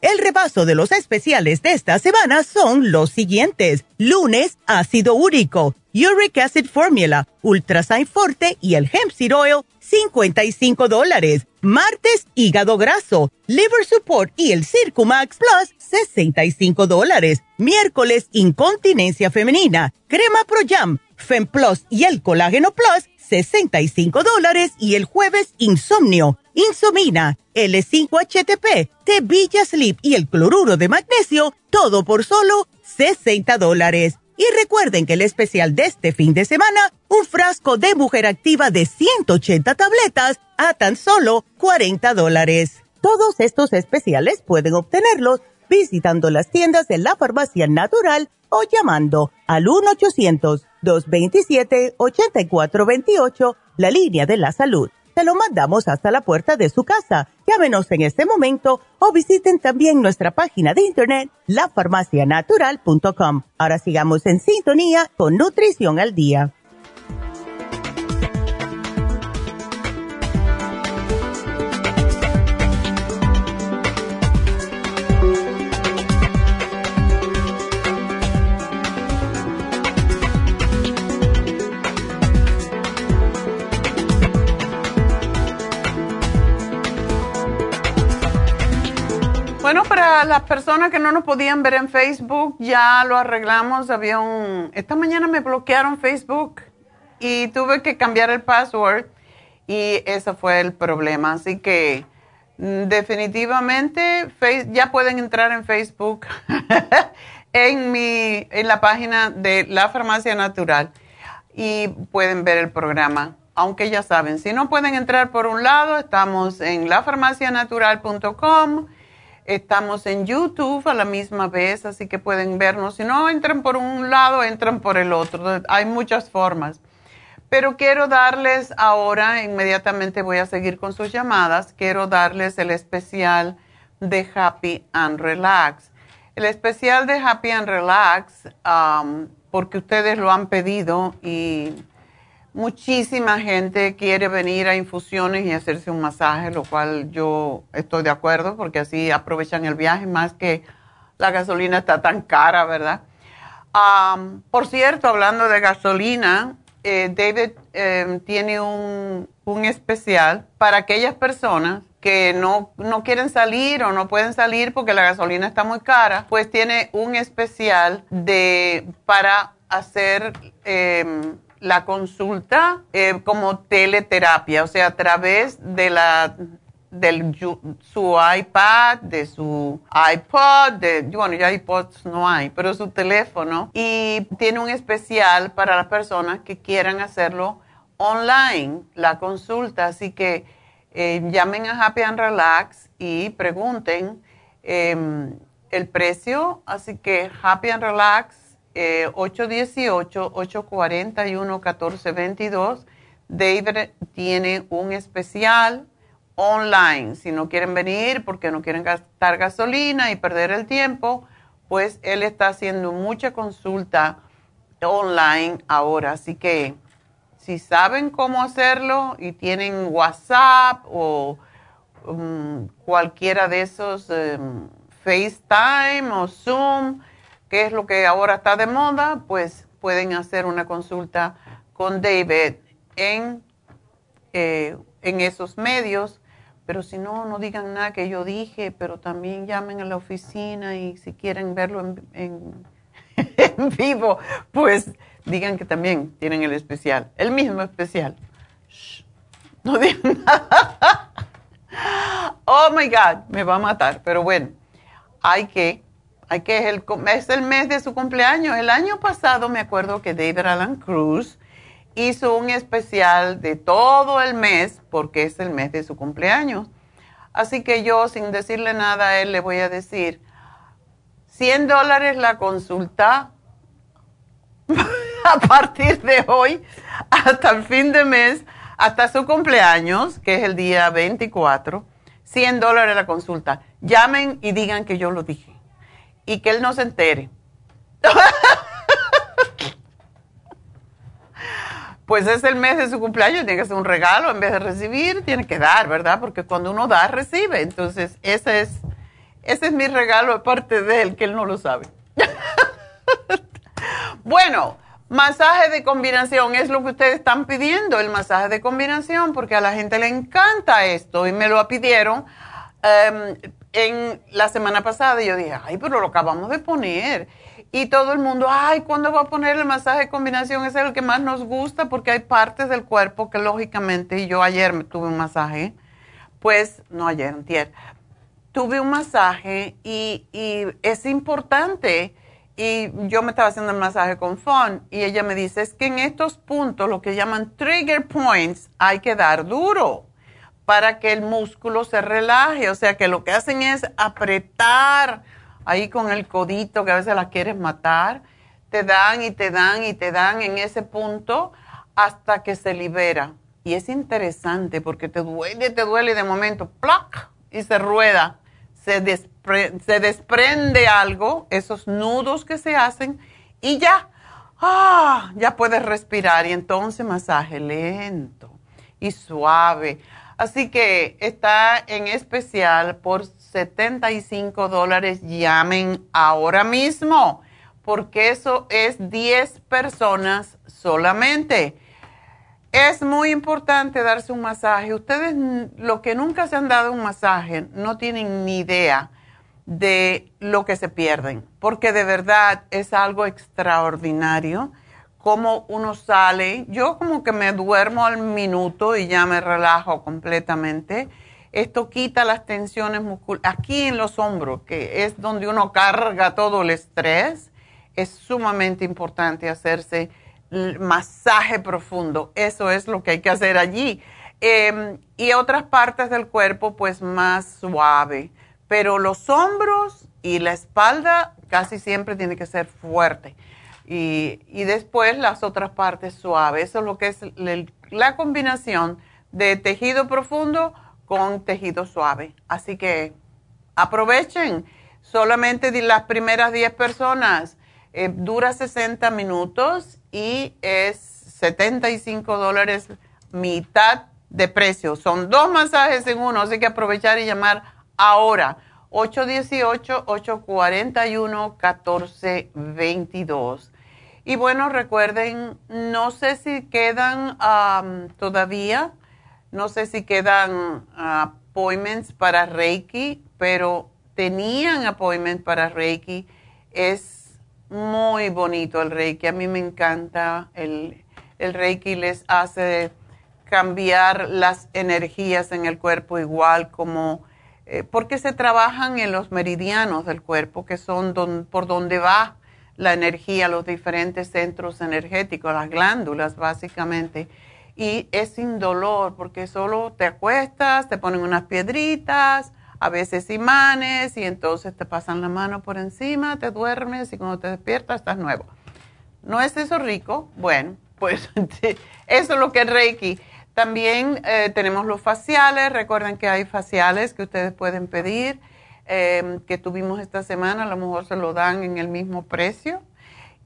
El repaso de los especiales de esta semana son los siguientes. Lunes, ácido úrico, uric acid formula, ultrasign forte y el hemp seed oil, 55 dólares. Martes, hígado graso, liver support y el Circumax Plus, 65 dólares. Miércoles, incontinencia femenina, crema Pro Jam, Fem Plus y el colágeno Plus, 65 dólares y el jueves insomnio, insomina, L5HTP, Tevilla Sleep y el cloruro de magnesio, todo por solo 60 dólares. Y recuerden que el especial de este fin de semana, un frasco de mujer activa de 180 tabletas a tan solo 40 dólares. Todos estos especiales pueden obtenerlos visitando las tiendas de la farmacia natural o llamando al 1-800-227-8428, la línea de la salud. Se lo mandamos hasta la puerta de su casa. Llámenos en este momento o visiten también nuestra página de internet, lafarmacianatural.com. Ahora sigamos en sintonía con Nutrición al Día. Para las personas que no nos podían ver en Facebook, ya lo arreglamos. Había un... Esta mañana me bloquearon Facebook y tuve que cambiar el password y ese fue el problema. Así que mm, definitivamente ya pueden entrar en Facebook [laughs] en, mi, en la página de La Farmacia Natural y pueden ver el programa. Aunque ya saben, si no pueden entrar por un lado, estamos en lafarmacianatural.com. Estamos en YouTube a la misma vez, así que pueden vernos. Si no entran por un lado, entran por el otro. Hay muchas formas. Pero quiero darles ahora, inmediatamente voy a seguir con sus llamadas, quiero darles el especial de Happy and Relax. El especial de Happy and Relax, porque ustedes lo han pedido y muchísima gente quiere venir a infusiones y hacerse un masaje, lo cual yo estoy de acuerdo porque así aprovechan el viaje más que la gasolina está tan cara, ¿verdad? Por cierto, hablando de gasolina, eh, David eh, tiene un, un especial para aquellas personas que no, no quieren salir o no pueden salir porque la gasolina está muy cara, pues tiene un especial de para hacer em, la consulta eh, como teleterapia, o sea, a través de la del su iPad, de su iPod, de, bueno, ya iPods no hay, pero su teléfono. Y tiene un especial para las personas que quieran hacerlo online, la consulta. Así que eh, llamen a Happy and Relax y pregunten em, el precio. Así que Happy and Relax, 818-841-1422. Eh, David tiene un especial online. Si no quieren venir porque no quieren gastar gasolina y perder el tiempo, pues él está haciendo mucha consulta online ahora. Así que si saben cómo hacerlo y tienen WhatsApp o um, cualquiera de esos um, FaceTime o Zoom, que es lo que ahora está de moda, pues pueden hacer una consulta con David en, eh, en esos medios pero si no, no digan nada que yo dije, pero también llamen a la oficina y si quieren verlo en, [laughs] vivo, pues digan que también tienen el especial, el mismo especial. no [laughs] digan nada. oh my God, me va a matar, pero bueno, hay que, que, es el, es el mes de su cumpleaños. El año pasado me acuerdo que David Alan Cruz hizo un especial de todo el mes porque es el mes de su cumpleaños. Así que yo, sin decirle nada a él, le voy a decir, 100 dólares la consulta [laughs] a partir de hoy hasta el fin de mes, hasta su cumpleaños, que es el día 24, 100 dólares la consulta. Llamen y digan que yo lo dije y que él no se entere. pues es el mes de su cumpleaños, tiene que ser un regalo, en vez de recibir, tiene que dar, ¿verdad? Porque cuando uno da, recibe. Entonces, ese es, ese es mi regalo de parte de él, que él no lo sabe. [laughs] bueno, masaje de combinación es lo que ustedes están pidiendo, el masaje de combinación, porque a la gente le encanta esto y me lo pidieron. Em, en la semana pasada yo dije, ay, pero lo acabamos de poner. Y todo el mundo, ay, ¿cuándo va a poner el masaje de combinación? Ese es el que más nos gusta porque hay partes del cuerpo que lógicamente, y yo ayer me tuve un masaje, pues, no ayer, antier, tuve un masaje y, y es importante. Y yo me estaba haciendo el masaje con Fon y ella me dice, es que en estos puntos, lo que llaman trigger points, hay que dar duro para que el músculo se relaje. O sea que lo que hacen es apretar ahí con el codito que a veces la quieres matar, te dan y te dan y te dan en ese punto hasta que se libera. Y es interesante porque te duele, te duele de momento, ¡plac! y se rueda, se desprende algo, esos nudos que se hacen y ya, ¡ah! ya puedes respirar y entonces masaje lento y suave. Así que está en especial por 75 dólares. Llamen ahora mismo, porque eso es 10 personas solamente. Es muy importante darse un masaje. Ustedes, los que nunca se han dado un masaje, no tienen ni idea de lo que se pierden, porque de verdad es algo extraordinario como uno sale. Yo como que me duermo al minuto y ya me relajo completamente esto quita las tensiones musculares. Aquí en los hombros, que es donde uno carga todo el estrés, es sumamente importante hacerse masaje profundo. Eso es lo que hay que hacer allí. Em, y otras partes del cuerpo, pues más suave. Pero los hombros y la espalda casi siempre tiene que ser fuerte. Y, después las otras partes suaves. Eso es lo que es la combinación de tejido profundo con tejido suave. Así que aprovechen. Solamente las primeras 10 personas. Eh, dura 60 minutos y es 75 dólares, mitad de precio. Son dos masajes en uno, así que aprovechar y llamar ahora. 818-841-1422. Y bueno, recuerden, no sé si quedan todavía no sé si quedan uh, appointments para Reiki, pero tenían appointments para Reiki. Es muy bonito el Reiki. A mí me encanta. El, el Reiki les hace cambiar las energías en el cuerpo igual como eh, porque se trabajan en los meridianos del cuerpo que son por donde va la energía, los diferentes centros energéticos, las glándulas básicamente. Y es sin dolor porque solo te acuestas, te ponen unas piedritas, a veces imanes y entonces te pasan la mano por encima, te duermes y cuando te despiertas estás nuevo. ¿No es eso rico? Bueno, pues [laughs] eso es lo que es Reiki. También eh, tenemos los faciales. Recuerden que hay faciales que ustedes pueden pedir, em, que tuvimos esta semana, a lo mejor se lo dan en el mismo precio.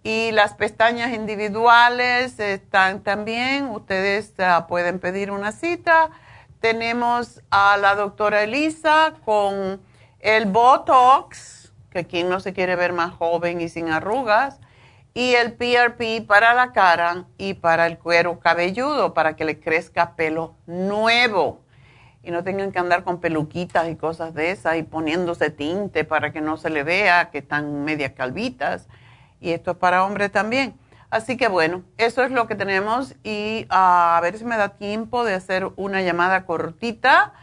Y las pestañas individuales están también. Ustedes ah, pueden pedir una cita. Tenemos a la doctora Elisa con el Botox, que quien no se quiere ver más joven y sin arrugas y el PRP para la cara y para el cuero cabelludo, para que le crezca pelo nuevo y no tengan que andar con peluquitas y cosas de esas y poniéndose tinte para que no se le vea que están medias calvitas. Y esto es para hombres también. Así que bueno, eso es lo que tenemos y ah, a ver si me da tiempo de hacer una llamada cortita.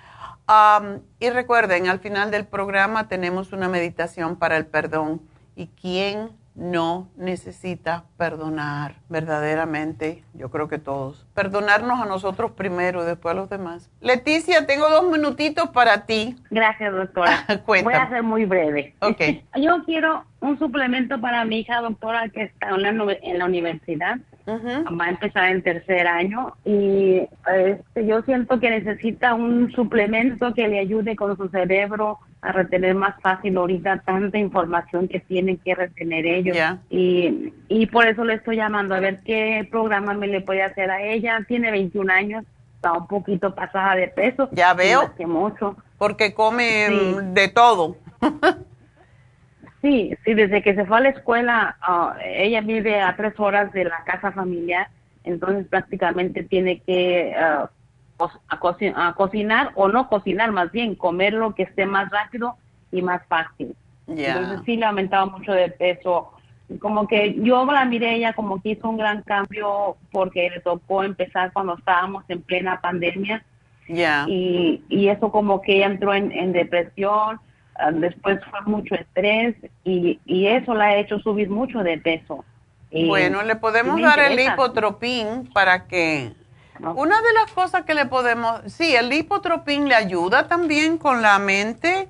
y recuerden, al final del programa tenemos una meditación para el perdón. ¿Y quién no necesita perdonar verdaderamente, yo creo que todos. Perdonarnos a nosotros primero y después a los demás. Leticia, tengo dos minutitos para ti. Gracias, doctora. [laughs] Voy a ser muy breve. Ok. [laughs] Yo quiero un suplemento para mi hija, doctora, que está en la, en la universidad. Va a empezar en tercer año y este, yo siento que necesita un suplemento que le ayude con su cerebro a retener más fácil ahorita tanta información que tienen que retener ellos. Y, y por eso le estoy llamando a ver qué programa me le puede hacer a ella. Tiene 21 años, está un poquito pasada de peso. Ya veo. Mucho. Porque come de todo. sí, sí, desde que se fue a la escuela, ah, ella vive a tres horas de la casa familiar, entonces prácticamente tiene que... Ah, a, cocinar o no cocinar, más bien comer lo que esté más rápido y más fácil. Entonces sí le ha aumentado mucho de peso. Como que yo la miré ella como que hizo un gran cambio porque le tocó empezar cuando estábamos en plena pandemia. Y, y eso como que ella entró en, depresión, ah, después fue mucho estrés y, y eso la ha hecho subir mucho de peso. bueno, le podemos dar el hipotropín para que una de las cosas que le podemos, sí, el lipotropín le ayuda también con la mente,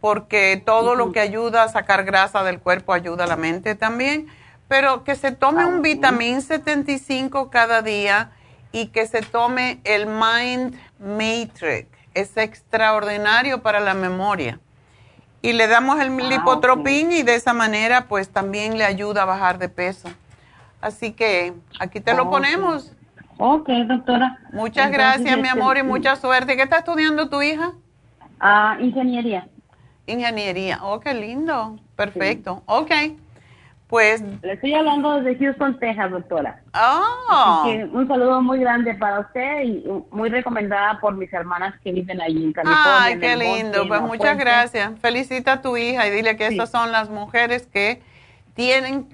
porque todo lo que ayuda a sacar grasa del cuerpo ayuda a la mente también, pero que se tome un ah, vitamín 75 cada día y que se tome el Mind Matrix, es extraordinario para la memoria. Y le damos el ah, lipotropín y de esa manera pues también le ayuda a bajar de peso. Así que aquí te lo ponemos. Ok, doctora. Muchas gracias, mi amor, y este, mucha suerte. ¿Qué está estudiando tu hija? Ah, ingeniería. Ingeniería. Oh, qué lindo. Perfecto. Ok. Pues. Le estoy hablando desde Houston, Texas, doctora. Oh. un saludo muy grande para usted y muy recomendada por mis hermanas que viven allí en California. Ay, qué lindo. pues muchas gracias. Felicita a tu hija y dile que esas son las mujeres que tienen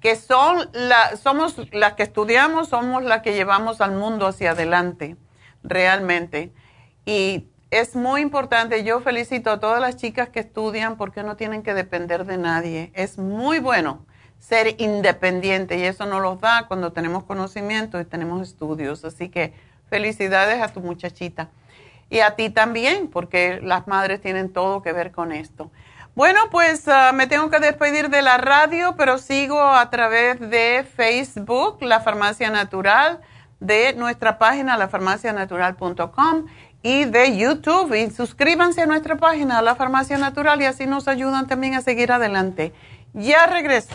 que son la, somos las que estudiamos, somos las que llevamos al mundo hacia adelante, realmente. Y es muy importante, yo felicito a todas las chicas que estudian porque no tienen que depender de nadie. Es muy bueno ser independiente y eso nos los da cuando tenemos conocimiento y tenemos estudios. Así que felicidades a tu muchachita. Y a ti también, porque las madres tienen todo que ver con esto. Bueno, pues ah, me tengo que despedir de la radio, pero sigo a través de Facebook, La Farmacia Natural, de nuestra página lafarmacianatural.com y de YouTube. Y suscríbanse a nuestra página, La Farmacia Natural, y así nos ayudan también a seguir adelante. Ya regreso.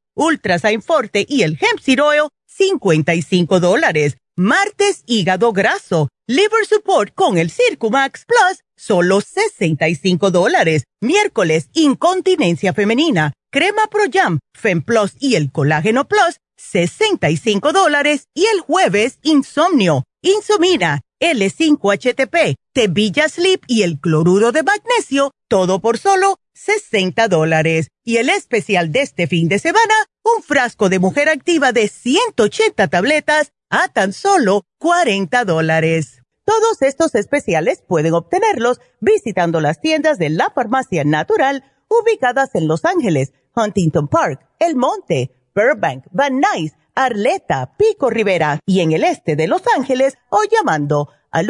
Ultrasign Forte y el Hemp Seed Oil, 55 dólares. Martes, hígado graso, Liver Support con el Circumax Plus, solo 65 dólares. Miércoles, incontinencia femenina, crema Pro Jam, Fem Plus y el Colágeno Plus, 65 dólares. Y el jueves, insomnio, insomina, L5-HTP, Tevilla Sleep y el cloruro de magnesio, todo por solo 60 dólares. Y el especial de este fin de semana, un frasco de mujer activa de 180 tabletas a tan solo 40 dólares. Todos estos especiales pueden obtenerlos visitando las tiendas de la farmacia natural ubicadas en Los Ángeles, Huntington Park, El Monte, Burbank, Van Nuys, Arleta, Pico Rivera y en el este de Los Ángeles o llamando al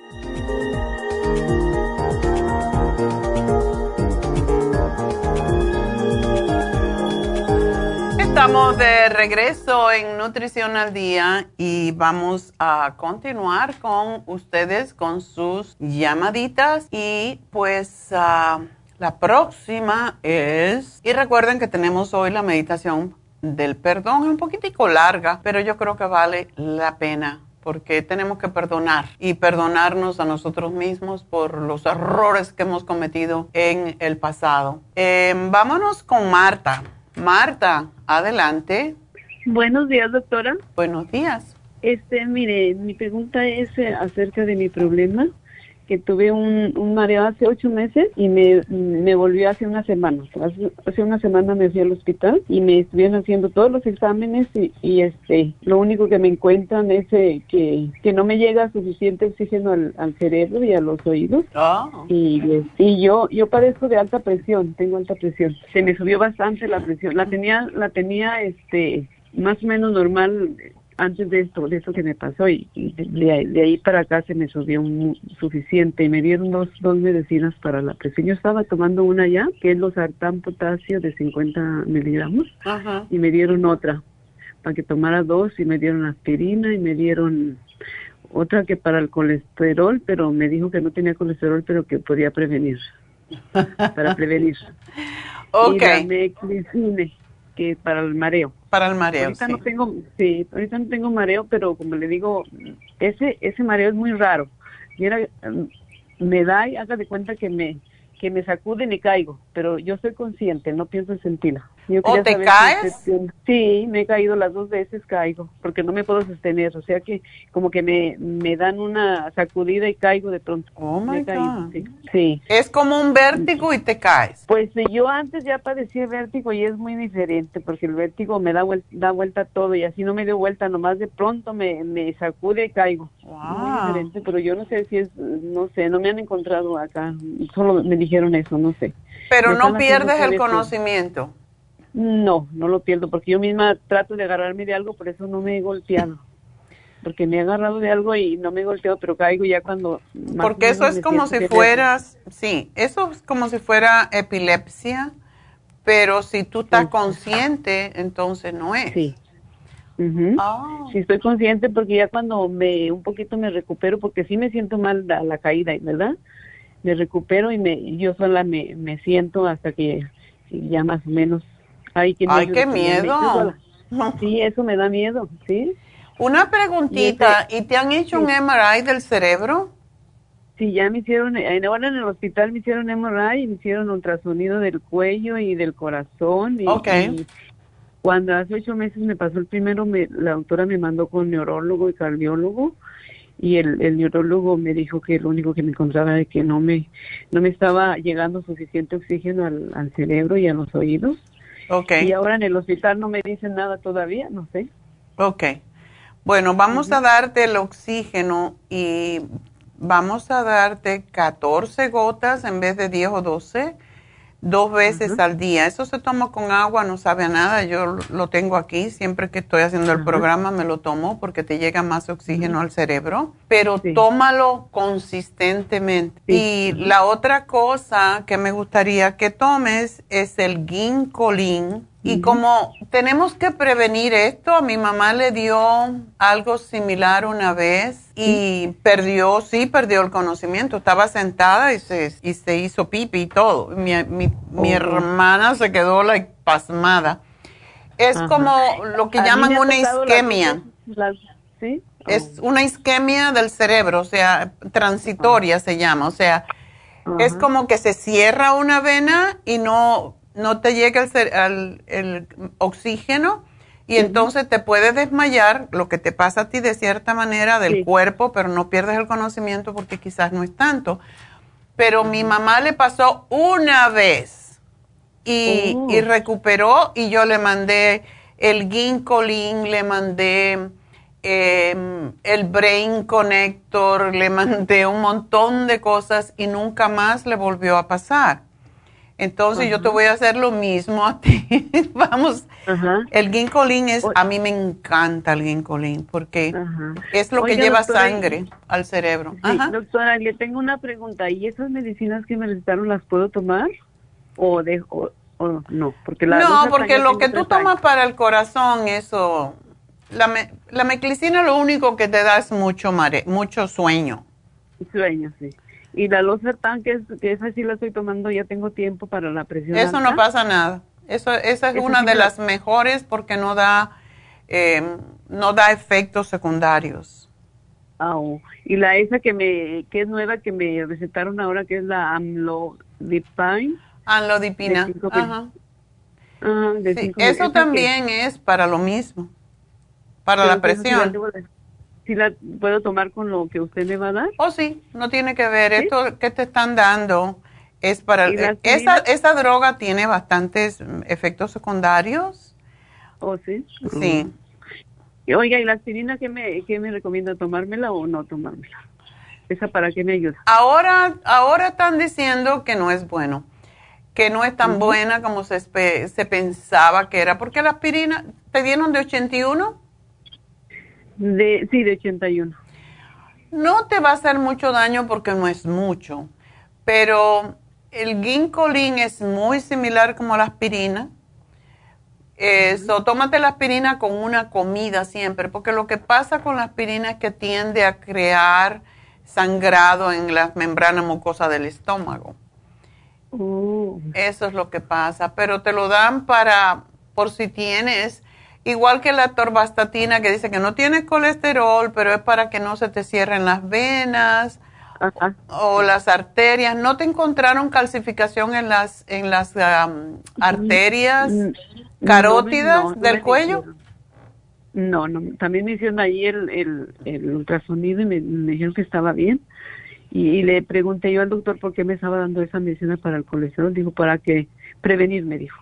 Estamos de regreso en Nutrición al Día y vamos a continuar con ustedes con sus llamaditas y pues ah, la próxima es, y recuerden que tenemos hoy la meditación del perdón, es un poquitico larga, pero yo creo que vale la pena porque tenemos que perdonar y perdonarnos a nosotros mismos por los errores que hemos cometido en el pasado. Em, vámonos con Marta. Marta, adelante. Buenos días, doctora. Buenos días. Este, mire, mi pregunta es eh, acerca de mi problema que tuve un, un mareo hace ocho meses y me, me volvió hace una semana. Hace, una semana me fui al hospital y me estuvieron haciendo todos los exámenes y, y este lo único que me encuentran es eh, que, que no me llega suficiente oxígeno al, al cerebro y a los oídos. Ah. Y, y yo yo padezco de alta presión, tengo alta presión. Se me subió bastante la presión. La tenía la tenía este más o menos normal antes de esto, de esto que me pasó y, de, ahí para acá se me subió un, suficiente y me dieron dos, dos medicinas para la presión. Yo estaba tomando una ya, que es los sartán potasio de 50 miligramos y me dieron otra para que tomara dos y me dieron aspirina y me dieron otra que para el colesterol, pero me dijo que no tenía colesterol, pero que podía prevenir, para prevenir. [laughs] Ok. Y que para el mareo. Para el mareo, ahorita sí. no tengo, sí, ahorita no tengo mareo, pero como le digo, ese ese mareo es muy raro. Y era, mm, me da y haga de cuenta que me que me sacude y me caigo, pero yo soy consciente, no pienso en. Yo ¿O te saber caes? si usted- Sí, me he caído las dos veces, caigo, porque no me puedo sostener, o sea que como que me, me dan una sacudida y caigo de pronto. Oh, Me my he caído, God. sí. sí. Es como un vértigo y te caes. Pues eh, yo antes ya padecí vértigo y es muy diferente porque el vértigo me da vuelta, da vuelta todo y así no me dio vuelta, nomás de pronto me, me sacude y caigo. Muy Wow. diferente, pero yo no sé si es, no sé, no me han encontrado acá, solo me dijeron eso, no sé. Pero no pierdes el conocimiento. No, no lo pierdo porque yo misma trato de agarrarme de algo, por eso no me he golpeado. Porque me he agarrado de algo y no me he golpeado, pero caigo ya cuando... Porque eso es como si fueras, sí, eso es como si fuera epilepsia, pero si tú estás consciente, entonces no es. Sí. Ah. Sí, estoy consciente porque ya cuando me un poquito me recupero, porque sí me siento mal a la caída, ¿verdad? Me recupero y me yo sola me, me siento hasta que ya más o menos hay que Ay, qué miedo. Sí, eso me da miedo, ¿sí? Una preguntita, ¿y, te han hecho un MRI del cerebro? Sí, ya me hicieron, eh, ahora en el hospital me hicieron MRI y me hicieron ultrasonido del cuello y del corazón. Y, cuando hace ocho meses me pasó el primero, me, la doctora me mandó con neurólogo y cardiólogo y el, el neurólogo me dijo que lo único que me encontraba es que no me, no me estaba llegando suficiente oxígeno al, al cerebro y a los oídos. Okay. Y ahora en el hospital no me dicen nada todavía, no sé. Ok. Bueno, vamos a darte el oxígeno y vamos a darte 14 gotas en vez de 10 o 12 dos veces al día. Eso se toma con agua, no sabe a nada. Yo lo tengo aquí, siempre que estoy haciendo el programa me lo tomo porque te llega más oxígeno al cerebro, pero tómalo consistentemente. Y la otra cosa que me gustaría que tomes es el ginkolin y como tenemos que prevenir esto, a mi mamá le dio algo similar una vez y perdió, sí, perdió el conocimiento. Estaba sentada y se, y se hizo pipi y todo. Mi, mi, mi oh. hermana se quedó like, pasmada. Es como lo que llaman una isquemia. ¿sí? Es oh. una isquemia del cerebro, o sea, transitoria se llama. O sea, es como que se cierra una vena y no no te llega el, el, oxígeno y entonces te puedes desmayar, lo que te pasa a ti de cierta manera del cuerpo, pero no pierdes el conocimiento porque quizás no es tanto. Pero mi mamá le pasó una vez y, y oh. recuperó y yo le mandé el ginkolin, le mandé em, el brain connector, le mandé un montón de cosas y nunca más le volvió a pasar. Entonces yo te voy a hacer lo mismo a ti. [laughs] Vamos, el ginkolin es, a mí me encanta el ginkolin porque es lo que lleva sangre al cerebro. Doctora, le tengo una pregunta. ¿Y esas medicinas que me recetaron las puedo tomar o, de, o, no? Porque no, porque lo que tú tomas para el corazón, eso, la, me, la meclicina lo único que te da es mucho, mare, mucho sueño. Sueño, sí. Y la Losartán, que, es, que esa sí la estoy tomando, ya tengo tiempo para la presión. Eso no pasa nada. Eso, esa es una de las mejores porque no da, eh, no da efectos secundarios. Oh. y la esa que me que es nueva que me recetaron ahora que es la amlodipine. Amlodipina. Ajá. Ah, eso también es para lo mismo, para la presión si la puedo tomar con lo que usted me va a dar? Oh, sí, no tiene que ver. Esto que te están dando es para... esa, esa droga tiene bastantes mm, efectos secundarios. ¿Oh, sí? Sí. Mm. Oiga, ¿y la aspirina qué me, qué me recomienda? ¿Tomármela o no tomármela? ¿Esa para qué me ayuda? Ahora, ahora están diciendo que no es bueno, que no es tan buena como se, se pensaba que era, porque la aspirina, ¿te dieron de 81? De, sí, de 81. No te va a hacer mucho daño porque no es mucho, pero el ginkolin es muy similar como la aspirina. Eso, tómate la aspirina con una comida siempre, porque lo que pasa con la aspirina es que tiende a crear sangrado en la membrana mucosa del estómago. Oh. Eso es lo que pasa, pero te lo dan para, por si tienes Igual que la torvastatina que dice que no tiene colesterol, pero es para que no se te cierren las venas o las arterias. ¿No te encontraron calcificación en las en las arterias carótidas del cuello? No, no. También me hicieron ahí el, el, ultrasonido y me, dijeron que estaba bien. Y, le pregunté yo al doctor por qué me estaba dando esa medicina para el colesterol. Dijo, para que prevenir, me dijo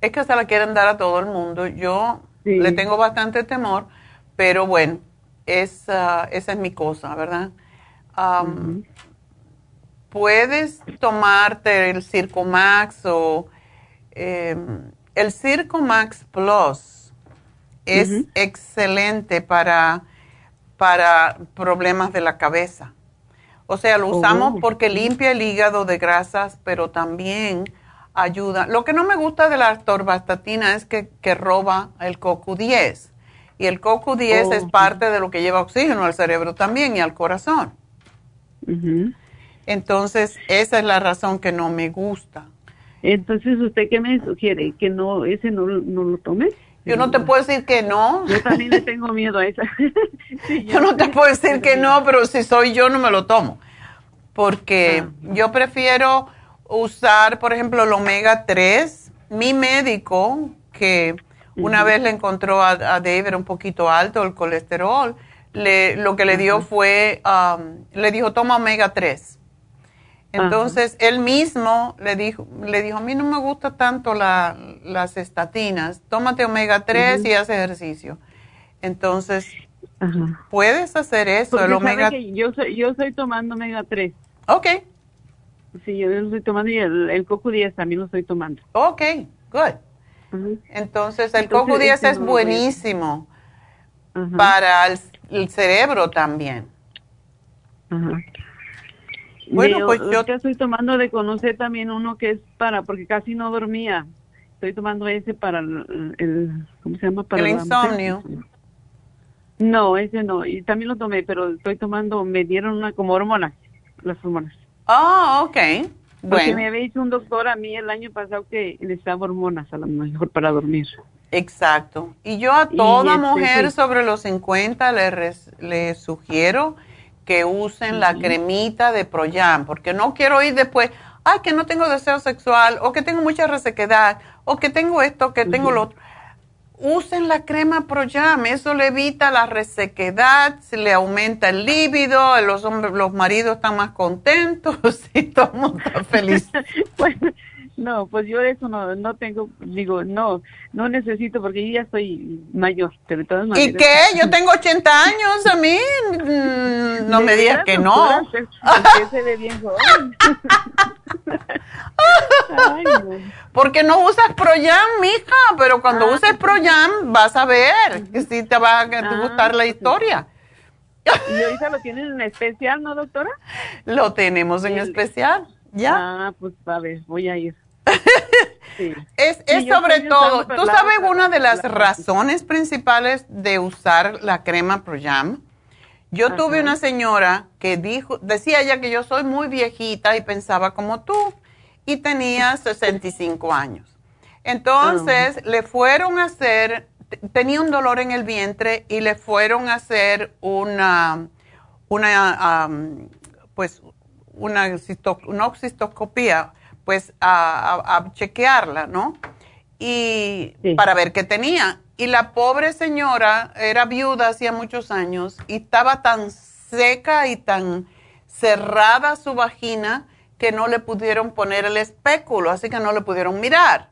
es que se la quieren dar a todo el mundo. Yo le tengo bastante temor, pero bueno, esa, esa es mi cosa, ¿verdad? Puedes tomarte el Circomax o em, el Circomax Plus. Es excelente para, para problemas de la cabeza. O sea, lo usamos oh. porque limpia el hígado de grasas, pero también ayuda. Lo que no me gusta de la atorvastatina es que, que roba el CoQ10. Y el CoQ10 es Oh. parte de lo que lleva oxígeno al cerebro también y al corazón. Ujú. Entonces, esa es la razón que no me gusta. Entonces, ¿usted qué me sugiere? ¿Que no ese no, no lo tome? Yo no te puedo decir que no. Yo también le tengo miedo a esa. [laughs] Sí, Yo no te puedo decir que no, pero si soy yo no me lo tomo. Porque yo prefiero usar, por ejemplo, el omega 3. Mi médico, que una vez le encontró a, a era un poquito alto el colesterol, le, lo que le dio fue, um, le dijo, toma omega 3. Entonces, él mismo le dijo, le dijo, a mí no me gusta tanto la- las estatinas, tómate omega 3 y haz ejercicio. Entonces, puedes hacer eso, Porque el omega... que yo soy, yo estoy tomando omega 3. Ok, Sí, yo lo estoy tomando y el, el coco 10 también lo estoy tomando. ok, good. Entonces, el Entonces, CoQ10 este es no buenísimo para el, el cerebro también. Bueno, De- pues yo- estoy tomando de conocer también uno que es para, porque casi no dormía. Estoy tomando ese para el, el- ¿cómo se llama? Para El insomnio. No, ese no. Y también lo tomé, pero estoy tomando, me dieron una como hormonas, las hormonas. Ah, ok. Porque me Bueno, había dicho un doctor a mí el año pasado que necesitaba hormonas a lo mejor para dormir. exacto. Y yo a toda este, mujer sí. sobre los 50 le, res- le sugiero que usen la cremita de Proyam, porque no quiero ir después, ay, que no tengo deseo sexual, o que tengo mucha resequedad, o que tengo esto, que tengo lo otro. Usen la crema Proyam, eso le evita la resequedad, se le aumenta el líbido, los hombres, los maridos están más contentos [laughs] y todo el mundo está feliz. [laughs] Pues, no, pues yo eso no, no tengo, digo, no, no necesito porque yo ya estoy mayor, pero de todas ¿Y qué? Yo tengo 80 años, a mí mm, no ¿De me digas que no. Se ve bien joven. [laughs] Ay, no. Porque no usas Proyam, mija, pero cuando Ah, uses Proyam vas a ver que sí te va a gustar la historia. Y ahorita lo tienen en especial, ¿no, doctora? Lo tenemos en especial, ¿ya? Ah, pues a ver, voy a ir. Sí. Es, es sobre todo, ¿tú sabes una de las la- razones principales de usar la crema Proyam? Yo tuve una señora que dijo, decía ella que yo soy muy viejita y pensaba como tú y tenía [laughs] 65 años. Entonces le fueron a hacer, tenía un dolor en el vientre y le fueron a hacer una, una, pues, una, cistoscopía, pues, a, a- a chequearla, ¿no? Y para ver qué tenía. Y la pobre señora era viuda hacía muchos años y estaba tan seca y tan cerrada su vagina que no le pudieron poner el espéculo, así que no le pudieron mirar.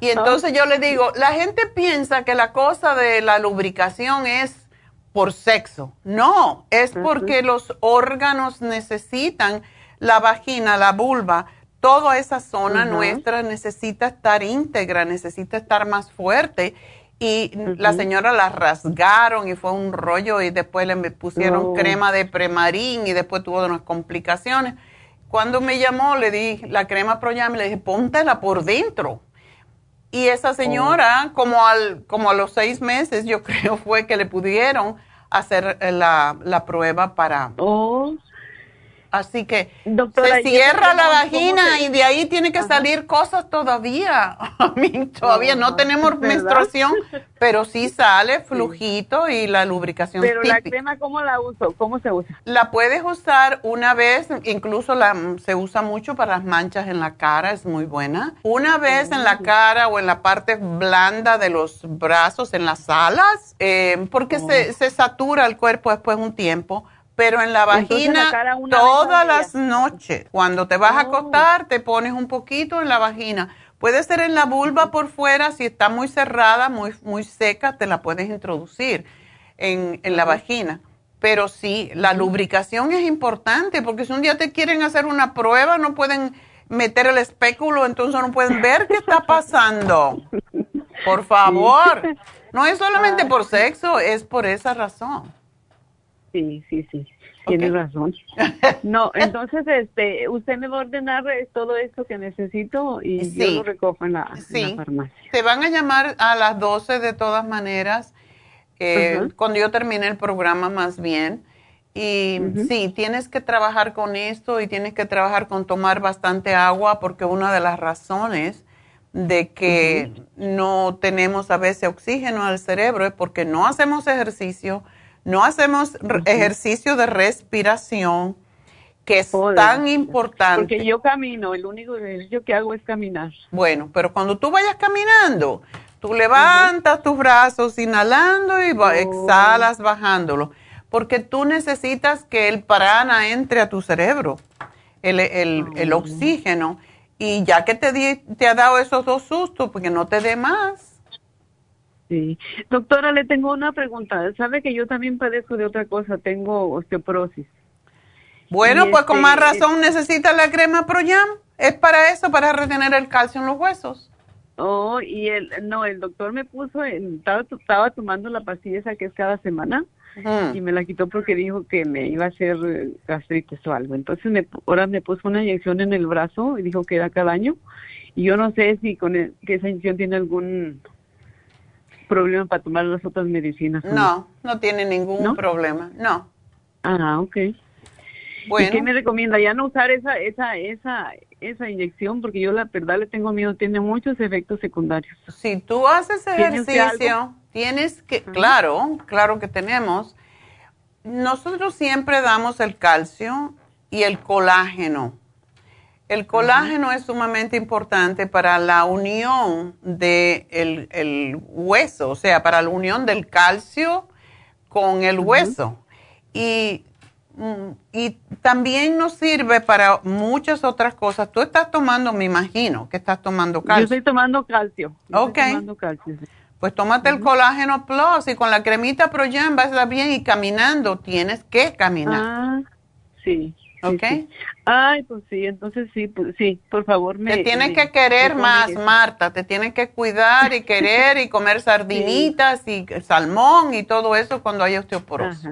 Y entonces yo le digo, la gente piensa que la cosa de la lubricación es por sexo. No, es porque los órganos necesitan la vagina, la vulva, toda esa zona nuestra necesita estar íntegra, necesita estar más fuerte. Y la señora la rasgaron y fue un rollo y después le pusieron Oh. crema de premarín y después tuvo unas complicaciones. Cuando me llamó, le di la crema Proyam y le dije, póntela por dentro. Y esa señora, como, al, como a los seis meses, yo [laughs] creo fue que le pudieron hacer eh, la, la prueba para... Así que Doctora, se ¿y cierra la vagina y de ahí tiene que salir cosas todavía. [laughs] A mí todavía no tenemos menstruación, [laughs] pero sí sale flujito y la lubricación Pero la crema, ¿cómo la uso? ¿Cómo se usa? La puedes usar una vez, incluso la, se usa mucho para las manchas en la cara, es muy buena. Una vez en la cara o en la parte blanda de los brazos, en las alas, eh, porque se, se satura el cuerpo después de un tiempo. Pero en la Entonces, vagina, la todas las noches, cuando te vas a acostar, te pones un poquito en la vagina. Puede ser en la vulva por fuera, si está muy cerrada, muy, muy seca, te la puedes introducir en, en la vagina. Pero sí, la lubricación es importante porque si un día te quieren hacer una prueba, no pueden meter el espéculo, entonces no pueden ver qué está pasando. Por [laughs] favor. No es solamente por sexo, es por esa razón. Sí, sí, sí. Tiene razón. [laughs] No, entonces, este, usted me va a ordenar eh, todo esto que necesito y yo lo recojo en la, farmacia. Te van a llamar a las 12 de todas maneras, eh, cuando yo termine el programa más bien. Y sí, tienes que trabajar con esto y tienes que trabajar con tomar bastante agua porque una de las razones de que no tenemos a veces oxígeno al cerebro es porque no hacemos ejercicio, no hacemos ejercicio de respiración, que es tan importante. Porque yo camino, el único ejercicio que hago es caminar. Bueno, pero cuando tú vayas caminando, tú levantas tus brazos inhalando y oh. exhalas bajándolo, porque tú necesitas que el prana entre a tu cerebro, el, el oh. oxígeno. Y ya que te, te ha dado esos dos sustos, porque no te dé más. Sí. Doctora, le tengo una pregunta. ¿Sabe que yo también padezco de otra cosa? Tengo osteoporosis. Bueno, pues con más este, razón necesita la crema Proyam. Es para eso, para retener el calcio en los huesos. Oh, y el, no, el doctor me puso, estaba, estaba tomando la pastilla esa que es cada semana y me la quitó porque dijo que me iba a hacer eh, gastritis o algo. Entonces me, ahora me puso una inyección en el brazo y dijo que era cada año. Y yo no sé si con e, que esa inyección tiene algún problema para tomar las otras medicinas. No, no, tiene ningún problema, no. Ah, ok. Bueno. ¿Y qué me recomienda? Ya no usar esa, esa, esa, esa inyección porque yo la verdad le tengo miedo, tiene muchos efectos secundarios. Si tú haces ejercicio, tienes que, claro, claro que tenemos. Nosotros siempre damos el calcio y el colágeno. El colágeno es sumamente importante para la unión del de el hueso, o sea, para la unión del calcio con el hueso. Y Mm, y también nos sirve para muchas otras cosas. Tú estás tomando, me imagino, que estás tomando calcio. Yo estoy tomando calcio. ok. Pues tómate el colágeno plus y con la cremita Proyan va a estar bien y caminando tienes que caminar. Ah, sí. ¿Ok? Ay, pues sí, entonces sí, pues sí, por favor me... Te tienes que querer más, Marta, te tienes que cuidar y querer y comer [laughs] sardinitas y salmón y todo eso cuando hay osteoporosis.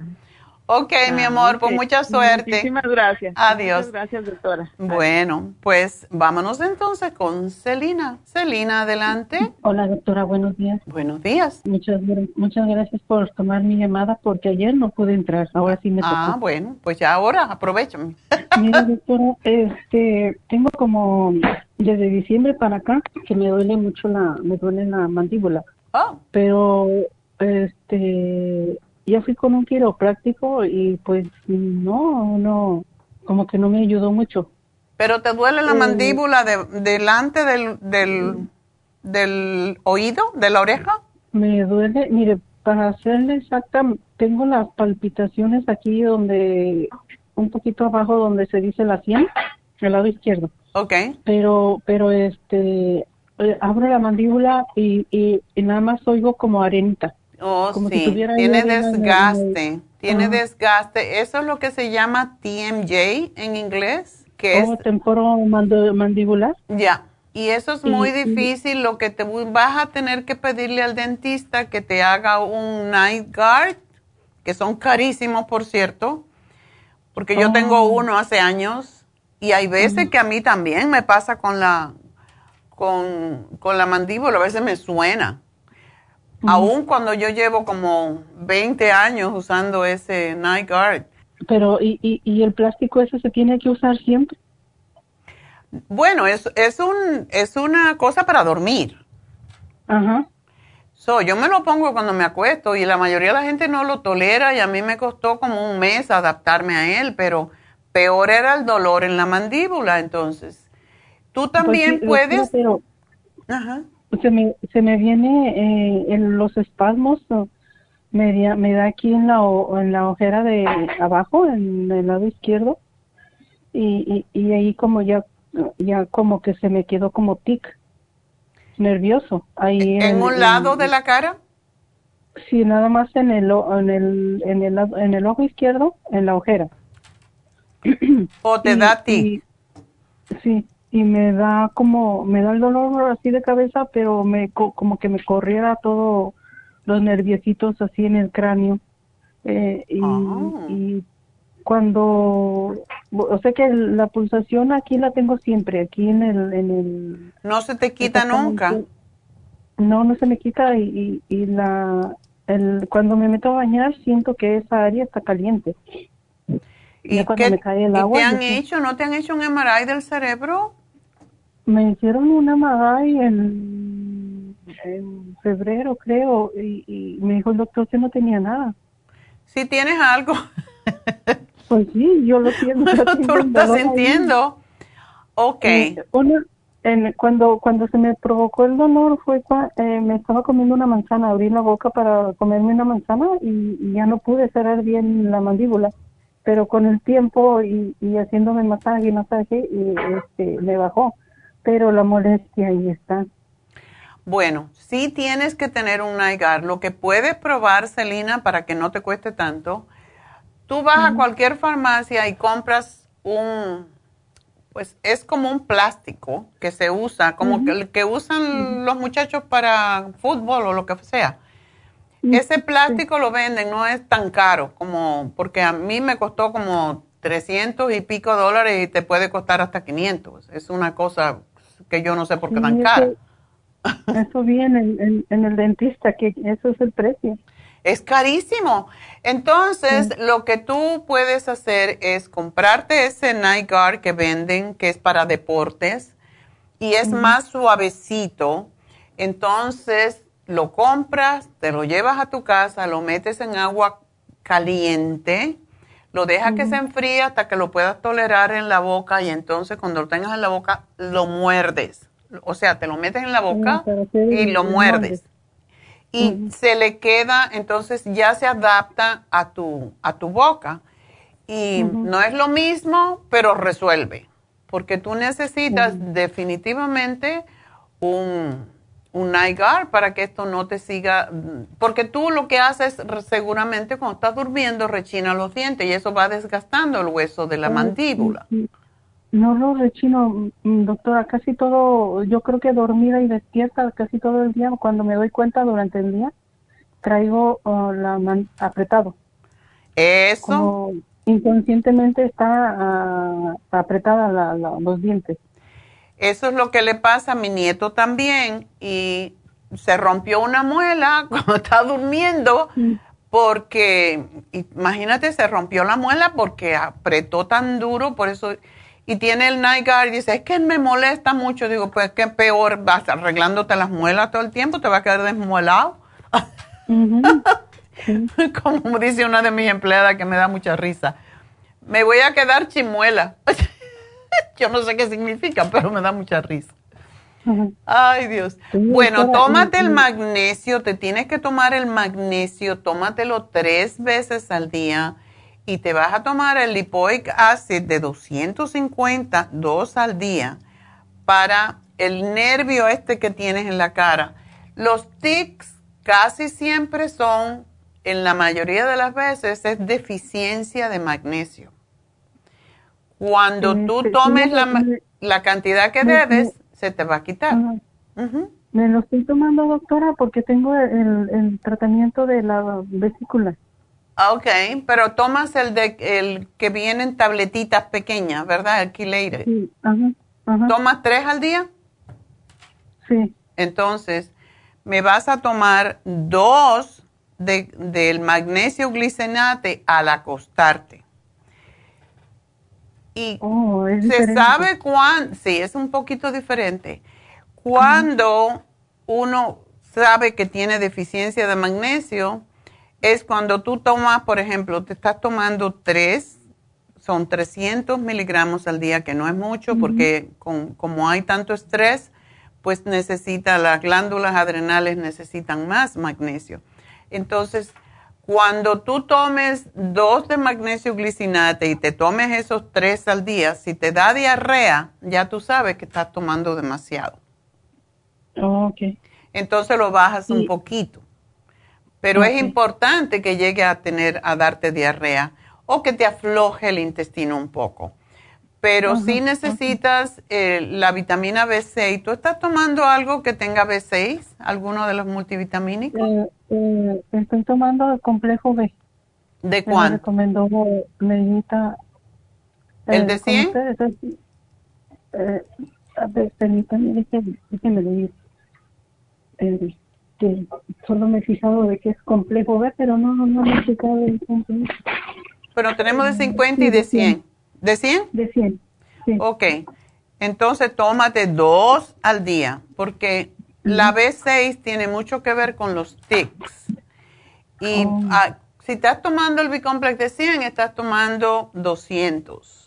Ok, mi ah, amor, pues mucha suerte. Muchísimas gracias. Adiós. Muchas gracias, doctora. Bueno, pues vámonos entonces con Celina. Celina, adelante. Hola, doctora, buenos días. Buenos días. Muchas, muchas gracias por tomar mi llamada porque ayer no pude entrar, ahora sí me tocó. Ah, bueno, pues ya ahora aprovechame. [laughs] Mira, doctora, este, tengo como desde diciembre para acá que me duele mucho la, me duele la mandíbula. Oh. Pero, este, ya fui con un quiropráctico y pues no, no, como que no me ayudó mucho. ¿Pero te duele la eh, mandíbula de, delante del, del, del oído, de la oreja? Me duele, mire, para hacerle exacta, tengo las palpitaciones aquí donde, un poquito abajo donde se dice la sien, el lado izquierdo. Ok. Pero, pero este, eh, abro la mandíbula y, y, y nada más oigo como arenita. Oh, sí, tiene desgaste, tiene desgaste. Eso es lo que se llama TMJ en inglés, que es... temporo mandibular. Ya, y eso es muy difícil. Lo que te vas a tener que pedirle al dentista que te haga un night guard, que son carísimos, por cierto, porque yo tengo oh. uno hace años y hay veces que a mí también me pasa con la, con, con la mandíbula, a veces me suena. Aún cuando yo llevo como 20 años usando ese Night Guard. Pero, ¿y, y, el plástico ese se tiene que usar siempre? Bueno, es, es, un, es una cosa para dormir. Ajá. So, yo me lo pongo cuando me acuesto y la mayoría de la gente no lo tolera y a mí me costó como un mes adaptarme a él, pero peor era el dolor en la mandíbula, entonces. Tú también pues puedes... Ajá se me, se me viene eh, en los espasmos, me, me da aquí en la, en la ojera de abajo, en el lado izquierdo, y, y, ahí como ya, ya como que se me quedó como tic, nervioso. Ahí ¿En, un lado de la cara? Sí, nada más en el, en el, en el, en el ojo izquierdo, en la ojera. ¿O te da tic? sí y me da como, me da el dolor así de cabeza, pero me como que me corriera todo los nerviositos así en el cráneo. Eh, y, ah. cuando, o sea que la pulsación aquí la tengo siempre, aquí en el... En el ¿No se te quita nunca? No, no se me quita y, y, la, el, cuando me meto a bañar siento que esa área está caliente. ¿Y, cuando me cae el agua, te han hecho? ¿No te han hecho un MRI del cerebro? Me hicieron un MRI en, en febrero, creo, y, y me dijo el doctor que no tenía nada. Si tienes algo. [laughs] Pues sí, yo lo siento. [laughs] Tú lo estás sintiendo. Ok. Eh, cuando, cuando se me provocó el dolor fue eh, me estaba comiendo una manzana, abrí la boca para comerme una manzana y, ya no pude cerrar bien la mandíbula. Pero con el tiempo y, y haciéndome masaje y masaje, y, este, me bajó. Pero la molestia ahí está. Bueno, sí tienes que tener un NIGAR. Lo que puedes probar, Celina, para que no te cueste tanto, Tú vas a cualquier farmacia y compras un, pues es como un plástico que se usa, como que el que usan los muchachos para fútbol o lo que sea. Ese plástico lo venden, no es tan caro como, porque a mí me costó como 300 y pico dólares y te puede costar hasta 500. Es una cosa que yo no sé por qué tan caro. [laughs] Eso viene en, en, el dentista, que eso es el precio. Es carísimo. Entonces, lo que tú puedes hacer es comprarte ese Night Guard que venden, que es para deportes, y es más suavecito. Entonces, lo compras, te lo llevas a tu casa, lo metes en agua caliente, lo dejas que se enfríe hasta que lo puedas tolerar en la boca y entonces cuando lo tengas en la boca, lo muerdes. O sea, te lo metes en la boca y lo muerdes. Y se le queda, entonces ya se adapta a tu, a tu boca. Y no es lo mismo, pero resuelve, porque tú necesitas definitivamente un, un NIGAR para que esto no te siga, porque tú lo que haces seguramente cuando estás durmiendo rechina los dientes y eso va desgastando el hueso de la mandíbula. No lo rechino, mm, doctora, casi todo, yo creo que dormida y despierta casi todo el día, cuando me doy cuenta durante el día, traigo oh, la man apretado. Eso. inconscientemente está uh, apretada la, los dientes. Eso es lo que le pasa a mi nieto también y se rompió una muela [laughs] cuando está durmiendo porque, imagínate, se rompió la muela porque apretó tan duro, por eso y tiene el night guard y dice, es que me molesta mucho. Digo, pues qué peor, vas arreglándote las muelas todo el tiempo, te va a quedar desmuelado. [laughs] Como dice una de mis empleadas que me da mucha risa, me voy a quedar chimuela. [laughs] [laughs] Yo no sé qué significa, pero me da mucha risa. Ay, Dios. Bueno, tómate el magnesio, te tienes que tomar el magnesio, tómatelo tres veces al día y te vas a tomar el lipoic acid de 250, dos al día, para el nervio este que tienes en la cara. Los tics casi siempre son, en la mayoría de las veces, es deficiencia de magnesio. Cuando tú tomes la, cantidad que debes, se te va a quitar. Me lo estoy tomando, doctora, porque tengo el, el tratamiento de la vesícula. Ah, ok, pero tomas el de el que viene en tabletitas pequeñas, ¿verdad? El. Sí, ajá, ¿Tomas tres al día? Sí. Entonces, me vas a tomar dos de, del magnesio glicenate al acostarte. Y oh, se sabe cuándo, sí, es un poquito diferente. Cuando uno sabe que tiene deficiencia de magnesio, es cuando tú tomas, por ejemplo, te estás tomando tres, son 300 miligramos al día, que no es mucho, porque como hay tanto estrés, pues necesita, las glándulas adrenales necesitan más magnesio. Entonces, cuando tú tomes dos de magnesio glicinate y te tomes esos tres al día, si te da diarrea, ya tú sabes que estás tomando demasiado. Oh, Entonces lo bajas un poquito. Pero es importante que llegue a tener, a darte diarrea o que te afloje el intestino un poco. Pero si necesitas eh, la vitamina B6. ¿Tú estás tomando algo que tenga B6? ¿Alguno de los multivitamínicos? Eh, eh, estoy tomando el complejo B. ¿De Me cuánto? recomendó Neidita. ¿El eh, de con 100? ustedes, es- eh, a ver, permítame, déjeme leer. Que solo me he fijado de que es complejo ver, pero no, no me he fijado del complejo. Pero tenemos de 50 y de 100. ¿De 100? De 100. Ok. Entonces tómate dos al día, porque la B6 tiene mucho que ver con los tics. Y Oh. ah, si estás tomando el Bicomplex de 100, estás tomando 200.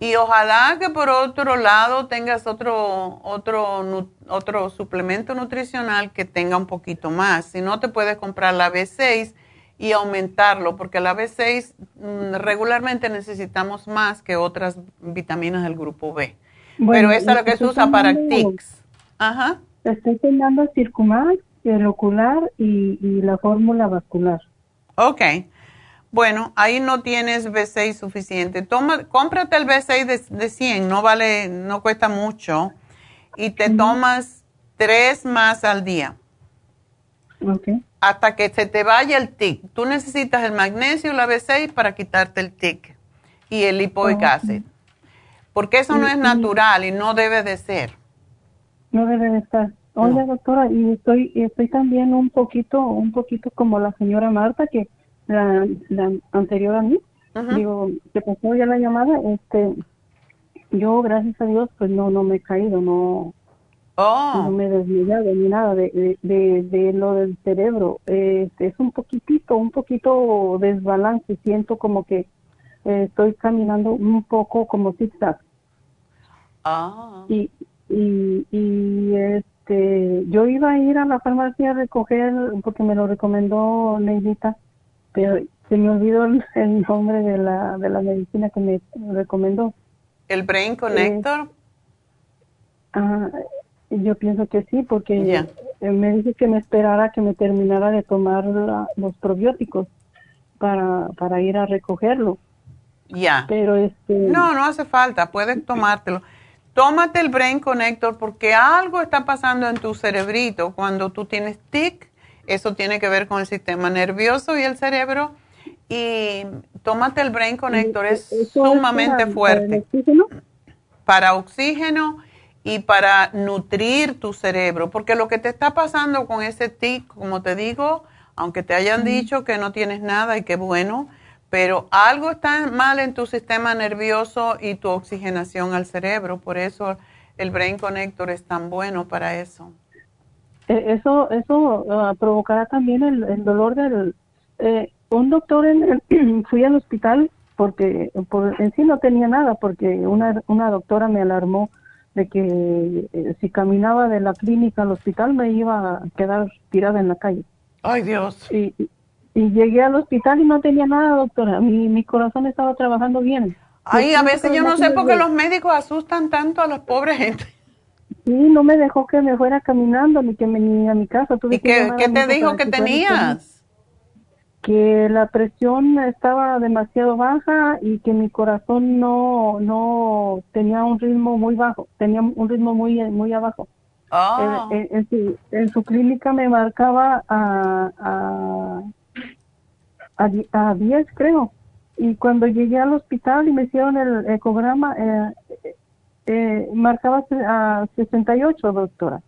Y ojalá que por otro lado tengas otro, otro, otro suplemento nutricional que tenga un poquito más. Si no, te puedes comprar la B6 y aumentarlo, porque la B6 mm, regularmente necesitamos más que otras vitaminas del grupo B. Bueno, Pero esa es lo que se usa para tics. Ajá. Estoy tomando Circumax, el ocular y, y la fórmula vascular. Ok. Bueno, ahí no tienes B6 suficiente. Toma, cómprate el B6 de, de 100, no vale, no cuesta mucho. Y te tomas tres más al día. Ok. Hasta que se te vaya el tic. Tú necesitas el magnesio y la B6 para quitarte el tic. Y el lipoic acid. Porque eso no es natural y no debe de ser. No debe de estar. Oiga, doctora, y estoy, y estoy también un poquito, un poquito como la señora Marta, que la, la anterior a mí, digo, que pasó ya la llamada, este, yo, gracias a Dios, pues no, no me he caído, no, no me he desmayado ni nada de, de, de, de lo del cerebro. Este, es un poquitito, un poquito desbalance, siento como que eh, estoy caminando un poco como zigzag. Ah. Y, y, y este, yo iba a ir a la farmacia a recoger, porque me lo recomendó Neidita, pero se me olvidó el, [laughs] el nombre de la, de la medicina que me recomendó. ¿El Brain Connector? Ah, yo pienso que sí, porque eh, me dice que me esperara que me terminara de tomar la- los probióticos para, para ir a recogerlo. Ya. Pero este... No, no hace falta, puedes tomártelo. Tómate el Brain Connector porque algo está pasando en tu cerebrito cuando tú tienes TIC. Eso tiene que ver con el sistema nervioso y el cerebro. Y tómate el Brain Connector, es ¿Eso es sumamente para- para fuerte. oxígeno? Para oxígeno y para nutrir tu cerebro. Porque lo que te está pasando con ese TIC, como te digo, aunque te hayan dicho que no tienes nada y qué bueno, pero algo está mal en tu sistema nervioso y tu oxigenación al cerebro. Por eso el Brain Connector es tan bueno para eso. Eh, Eso, eso ah, provocará también el, el dolor del... eh, un doctor, en, en- [clears throat] fui al hospital porque por, en sí no tenía nada, porque una, una doctora me alarmó de que eh, si caminaba de la clínica al hospital me iba a quedar tirada en la calle. Ay, Dios. Y, y- llegué al hospital y no tenía nada, doctora. Mi, mi corazón estaba trabajando bien. Ay, a veces yo no sé por qué los médicos asustan tanto a las pobres gente. Sí, no me dejó que me fuera caminando ni que me ni a mi casa. Tuve ¿Y qué, qué te dijo que conmigo. tenías? Que la presión estaba demasiado baja y que mi corazón no no tenía un ritmo muy bajo, tenía un ritmo muy muy abajo. Ah. En, en- en su, en su clínica me marcaba a, a, a, a 10, creo. Y cuando llegué al hospital y me hicieron el ecograma, eh, eh, eh, marcaba a 68, doctora.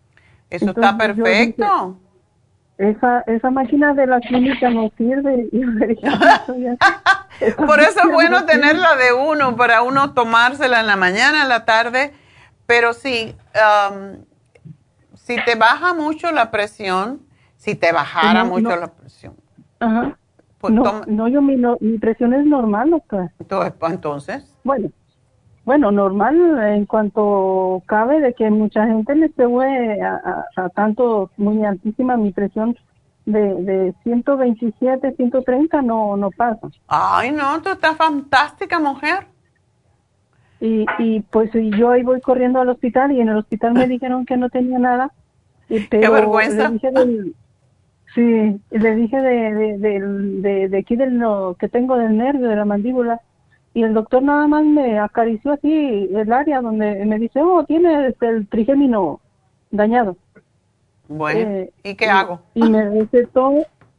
Eso está Entonces, perfecto. Esa, esa máquina de la clínica no sirve. Y yo dije, "Eso ya- [laughs] esa Por eso es bueno no sirve". tenerla de uno, para uno tomársela en la mañana, en la tarde. Pero sí, um, si te baja mucho la presión, si te bajara No, mucho no. la presión, Ajá. Pues no, no, yo mi, no- mi presión es normal, doctora. entonces, pues, entonces Bueno, bueno, normal en cuanto cabe de que mucha gente le sube a, a- a tanto muy altísima mi presión de, de 127, 130 no no pasa. ay no, tú estás fantástica mujer. Y, y pues y yo ahí voy corriendo al hospital y en el hospital me [laughs] dijeron que no tenía nada. Y, pero vergüenza. Le dije del, sí, le dije de, de, de aquí del lo que tengo del nervio, de la mandíbula. Y el doctor nada más me acarició así el área donde me dice, oh, tiene este, el trigémino dañado. Bueno, Eh, ¿y qué hago? Y me recetó,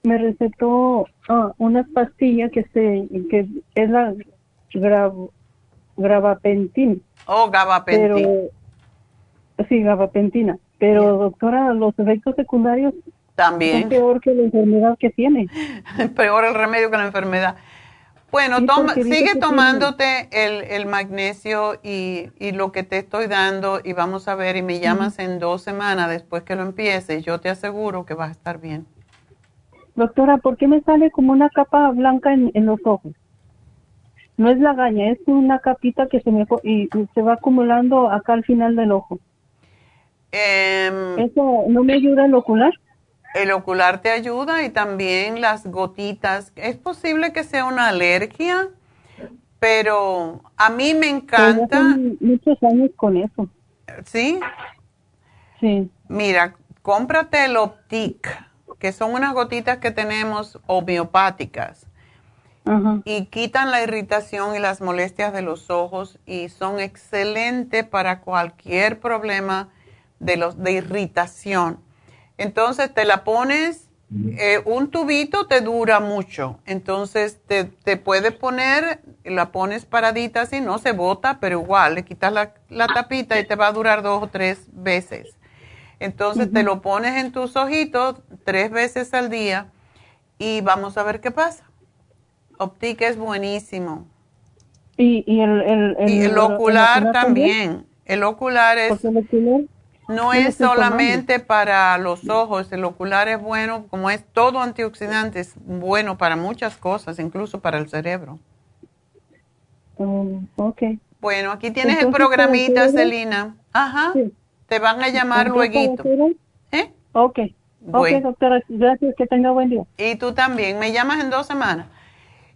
me recetó ah, unas pastillas que se que es la gravapentina. Oh, gabapentina. Pero, sí, gabapentina. Pero, doctora, los efectos secundarios también son peor que la enfermedad que tiene. [laughs] peor el remedio que la enfermedad. Bueno, toma, sigue tomándote el, el magnesio y, y, lo que te estoy dando y vamos a ver y me llamas en dos semanas después que lo empieces. Yo te aseguro que vas a estar bien. Doctora, ¿por qué me sale como una capa blanca en, en los ojos? No es la gaña, es una capita que se me y, se va acumulando acá al final del ojo. Em, ¿Eso no me ayuda el ocular? El ocular te ayuda y también las gotitas. Es posible que sea una alergia, pero a mí me encanta. muchos años con eso. ¿Sí? Sí. Mira, cómprate el Optic, que son unas gotitas que tenemos homeopáticas. Y quitan la irritación y las molestias de los ojos y son excelentes para cualquier problema de, los, de irritación entonces te la pones, eh, un tubito te dura mucho. Entonces te, te puedes poner, la pones paradita así, no se bota, pero igual le quitas la, la tapita y te va a durar dos o tres veces. Entonces te lo pones en tus ojitos tres veces al día y vamos a ver qué pasa. Optic es buenísimo. Y, y el, el, el, ocular, también. El ocular es... No es solamente para los ojos, el ocular es bueno, como es todo antioxidante, es bueno para muchas cosas, incluso para el cerebro. Um, ok. Bueno, aquí tienes el programita, Celina. Ajá. Te van a llamar luego. ¿Eh? Ok. Ok, doctora, gracias, que tenga buen día. Y tú también, me llamas en dos semanas.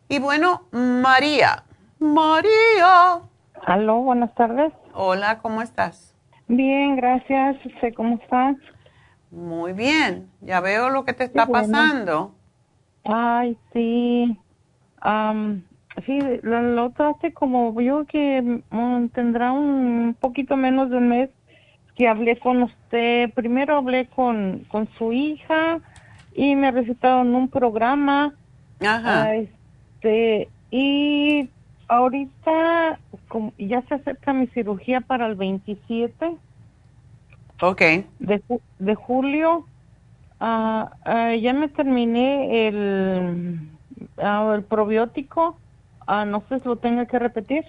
Y bueno, María. María. Aló, buenas tardes. Hola, ¿cómo estás? Bien, gracias. ¿Usted cómo está? Muy bien. Ya veo lo que te está pasando. Ay, sí. sí, lo, lo hace como yo que mm, tendrá un poquito menos de un mes que hablé con usted. Primero hablé con, con su hija y me recetaron un programa. Ajá. Ah, este, y ahorita ya se acerca mi cirugía para el 27. Ok. De, de julio. Ah, ah, ya me terminé el, uh, el probiótico. no sé si lo tenga que repetir.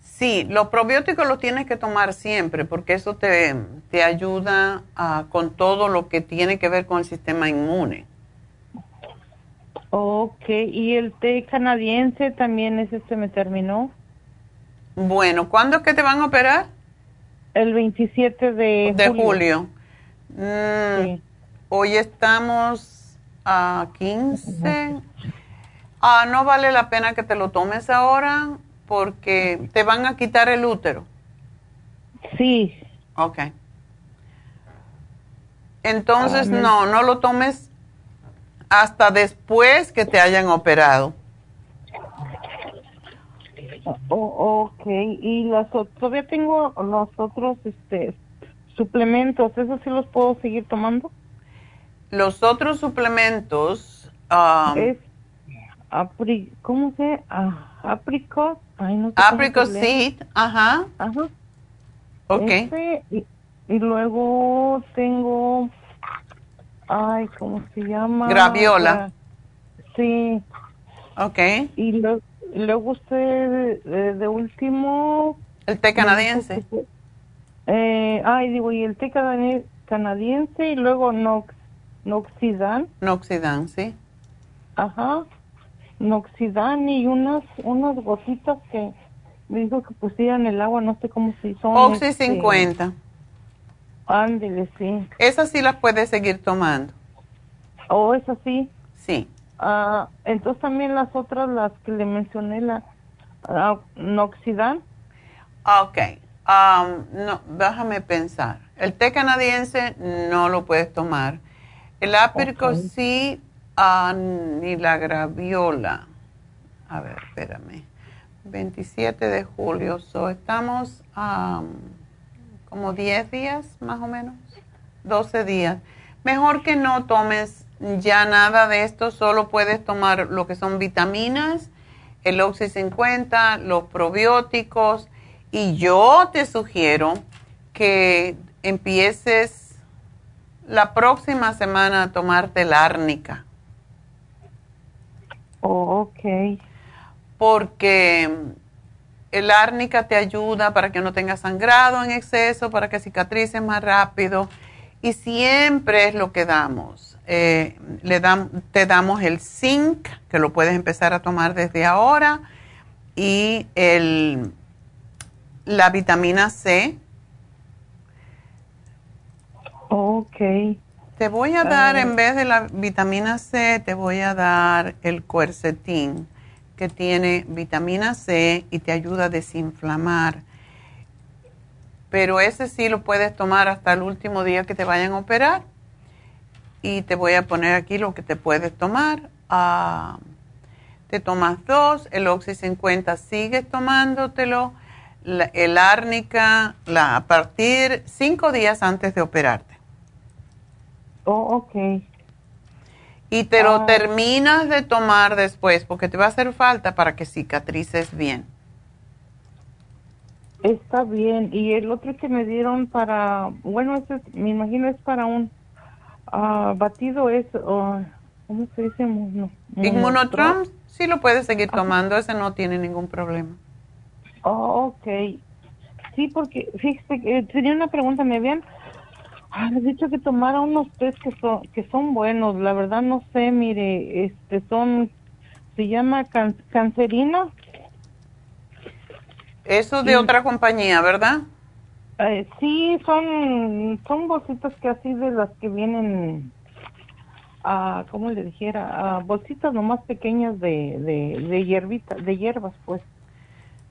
Sí, los probióticos los tienes que tomar siempre porque eso te, te ayuda con todo lo que tiene que ver con el sistema inmune. Ok, ¿y el té canadiense también ese se me terminó? Bueno, ¿cuándo es que te van a operar? El 27 de, de julio. Mm, hoy estamos a 15. Ah, no vale la pena que te lo tomes ahora porque te van a quitar el útero. Sí. Ok. Entonces, ah, no, no lo tomes hasta después que te hayan operado. Oh, ok, y las, todavía tengo los otros este, suplementos, ¿esos sí los puedo seguir tomando? Los otros suplementos... Um, es apri, ¿Cómo se ah, Apricot. Ay, no apricot seed, ajá. Ajá. Ok. y, y luego tengo Ay, ¿cómo se llama? Graviola. Sí. Ok. Y luego usted, de, último... El té canadiense. Eh, ay, digo, y el té canadiense y luego nox, Noxidan. Noxidan, sí. Ajá. Noxidan y unas, unas gotitas que me dijo que pusieran el agua, no sé cómo se son. Oxy 50. Ándele, sí. Esas sí las puedes seguir tomando. ¿O oh, esas sí? Sí. Ah, entonces también las otras, las que le mencioné, la uh, Noxidan. Ok. Um, no, déjame pensar. El té canadiense no lo puedes tomar. El áprico sí, ah, ni la graviola. A ver, espérame. 27 de julio. So, estamos... Um, como 10 días más o menos, 12 días. mejor que no tomes ya nada de esto, solo puedes tomar lo que son vitaminas, el Oxy 50, los probióticos y yo te sugiero que empieces la próxima semana a tomarte la árnica. Oh, ok. Porque el árnica te ayuda para que no tengas sangrado en exceso, para que cicatrices más rápido. Y siempre es lo que damos. Eh, le te damos el zinc, que lo puedes empezar a tomar desde ahora, y el, la vitamina C. Ok. Te voy a dar, en vez de la vitamina C, te voy a dar el cuercetín, que tiene vitamina C y te ayuda a desinflamar. Pero ese sí lo puedes tomar hasta el último día que te vayan a operar. Y te voy a poner aquí lo que te puedes tomar. Ah, te tomas dos, el Oxy 50 sigues tomándotelo, el árnica la, a partir cinco días antes de operarte. Oh, ok. Y te lo ah. terminas de tomar después porque te va a hacer falta para que cicatrices bien. Está bien. Y el otro que me dieron para, bueno, ese, me imagino es para un uh, batido, es, ¿cómo se dice? Inmunotrom, sí lo puedes seguir tomando, ese no tiene ningún problema. Oh, ok. Sí, porque, fíjese, tenía una pregunta, me habían Ah, has dicho que tomara unos test que son, que son buenos. La verdad no sé, mire, este son, se llama cancerina. Eso de otra compañía, ¿verdad? Eh, sí, son, son bolsitas que así de las que vienen, a, ¿cómo le dijera? A bolsitas nomás pequeñas de, de, de hierbita, de hierbas, pues.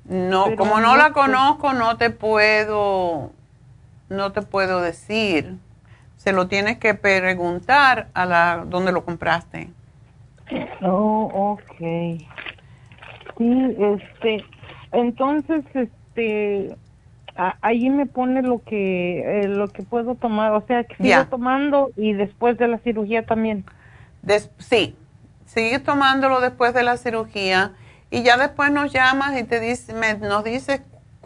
No, como no la conozco, no te puedo no te puedo decir. Se lo tienes que preguntar a la donde lo compraste. Oh, ok. Sí, este, entonces, este, ahí me pone lo que eh, lo que puedo tomar, o sea, que sigo tomando y después de la cirugía también. sí, sigue tomándolo después de la cirugía y ya después nos llamas y te dice, me, nos dices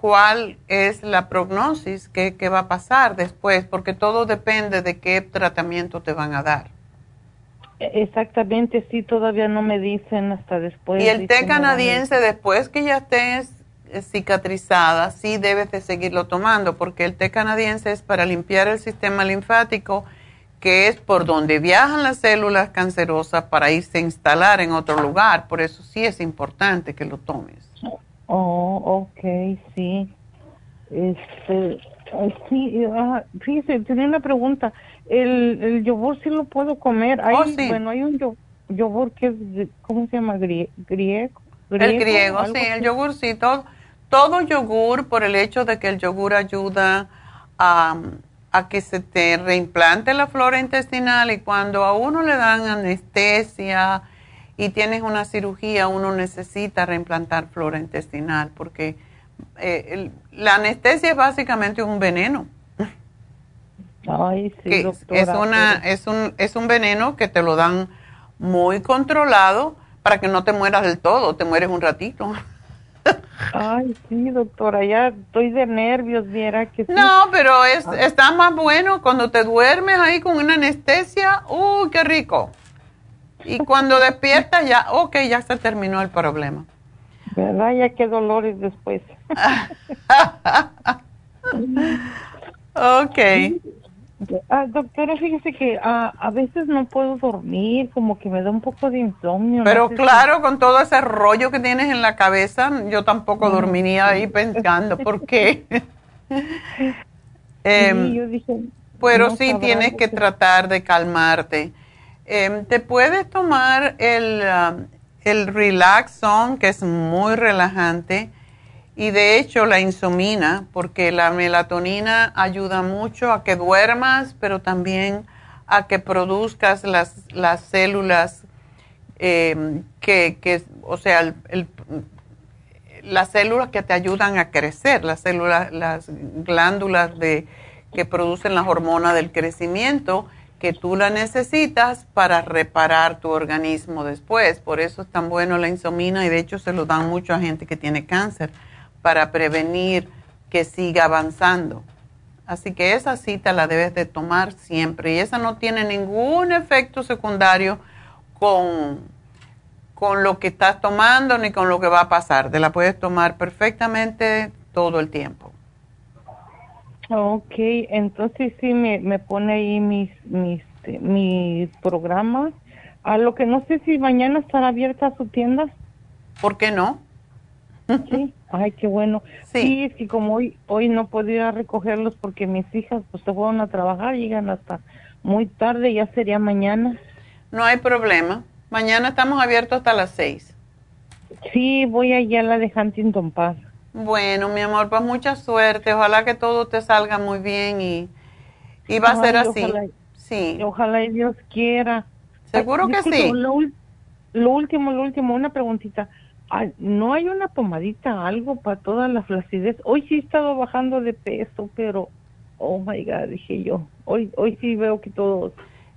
cuál es la prognosis, qué, va a pasar después, porque todo depende de qué tratamiento te van a dar. Exactamente, sí, todavía no me dicen hasta después. Y el té canadiense, después que ya estés cicatrizada, sí debes de seguirlo tomando, porque el té canadiense es para limpiar el sistema linfático, que es por donde viajan las células cancerosas para irse a instalar en otro lugar. Por eso sí es importante que lo tomes. Oh, ok, sí. Este, sí, uh, fíjese, tenía una pregunta. ¿El, el yogur sí lo puedo comer? Hay, oh, sí. Bueno, hay un yogur que es, ¿cómo se llama? griego. griego el griego, sí, el yogur sí. Todo, todo yogur, por el hecho de que el yogur ayuda a, a que se te reimplante la flora intestinal y cuando a uno le dan anestesia, y tienes una cirugía, uno necesita reimplantar flora intestinal porque eh, la anestesia es básicamente un veneno. Ay, sí, es, una, es, un, es un veneno que te lo dan muy controlado para que no te mueras del todo, te mueres un ratito. Ay, sí, doctora, ya estoy de nervios, viera que No, pero es, está más bueno cuando te duermes ahí con una anestesia. ¡Uy, qué rico! Y cuando despiertas ya, ok, ya se terminó el problema. ¿Verdad? Ya qué dolores después. ok. Ah, doctora, fíjese que ah, a veces no puedo dormir, como que me da un poco de insomnio. Pero claro, con todo ese rollo que tienes en la cabeza, yo tampoco dormiría ahí pensando, ¿por qué? Em, yo dije, pero sí tienes que tratar de calmarte. Em, te puedes tomar el, um, el Relax que es muy relajante, y de hecho la insomina, porque la melatonina ayuda mucho a que duermas, pero también a que produzcas las, las células em, que, que, o sea, las células que te ayudan a crecer, las células, las glándulas de, que producen las hormonas del crecimiento que tú la necesitas para reparar tu organismo después. Por eso es tan bueno la insomina y de hecho se lo dan mucho a gente que tiene cáncer para prevenir que siga avanzando. Así que esa cita la debes de tomar siempre y esa no tiene ningún efecto secundario con, con lo que estás tomando ni con lo que va a pasar. Te la puedes tomar perfectamente todo el tiempo. Ok, entonces sí me, me pone ahí mis, mis, este, mis programas. A lo que no sé si mañana estará abierta su tienda. ¿Por qué no? Sí, [laughs] ay, qué bueno. Sí. es que como hoy hoy no podía recogerlos porque mis hijas pues se fueron a trabajar, llegan hasta muy tarde, ya sería mañana. No hay problema. Mañana estamos abiertos hasta las seis. Sí, voy allá a la de Huntington Park. Bueno, mi amor, pues mucha suerte. Ojalá que todo te salga muy bien y, y va a ser así. Ojalá, sí. Ojalá y Dios quiera. Seguro que sí. Lo, lo, último, lo último, una preguntita. ¿No hay una pomadita, algo para toda la flacidez? Hoy sí he estado bajando de peso, pero, oh my God, dije yo. Hoy, hoy sí veo que todo.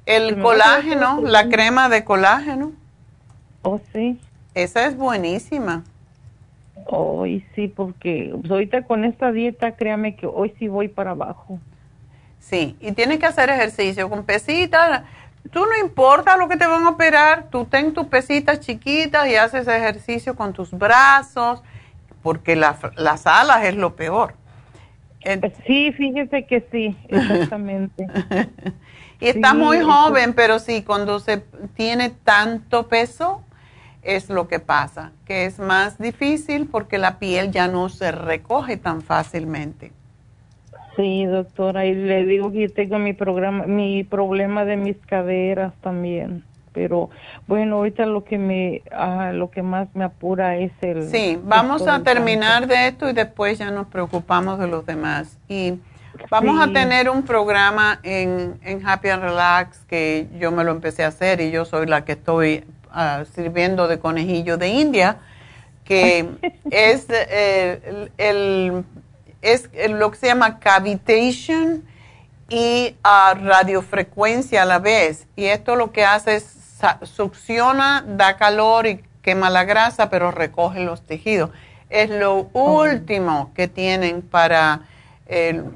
El colágeno, la crema de colágeno. Oh, sí. Esa es buenísima. Hoy sí, porque pues, ahorita con esta dieta, créame que hoy sí voy para abajo. Sí, y tienes que hacer ejercicio con pesitas tú no importa lo que te van a operar, tú ten tus pesitas chiquitas y haces ejercicio con tus brazos, porque las alas es lo peor. sí, fíjese que sí, [laughs] exactamente. y está muy joven, pero sí, cuando se tiene tanto peso, es lo que pasa, que es más difícil porque la piel ya no se recoge tan fácilmente. Sí, doctora, y le digo que tengo mi programa, mi problema de mis caderas también. Pero bueno, ahorita lo que me, ah, lo que más me apura es el. Sí, vamos a terminar de esto y después ya nos preocupamos de los demás. Y vamos a tener un programa en, en Happy and Relax que yo me lo empecé a hacer y yo soy la que estoy ah, sirviendo de conejillo de India, que [laughs] es eh, el es lo que se llama cavitation y uh, radiofrecuencia a la vez. Y esto lo que hace es succiona, da calor y quema la grasa, pero recoge los tejidos. Es lo último que tienen para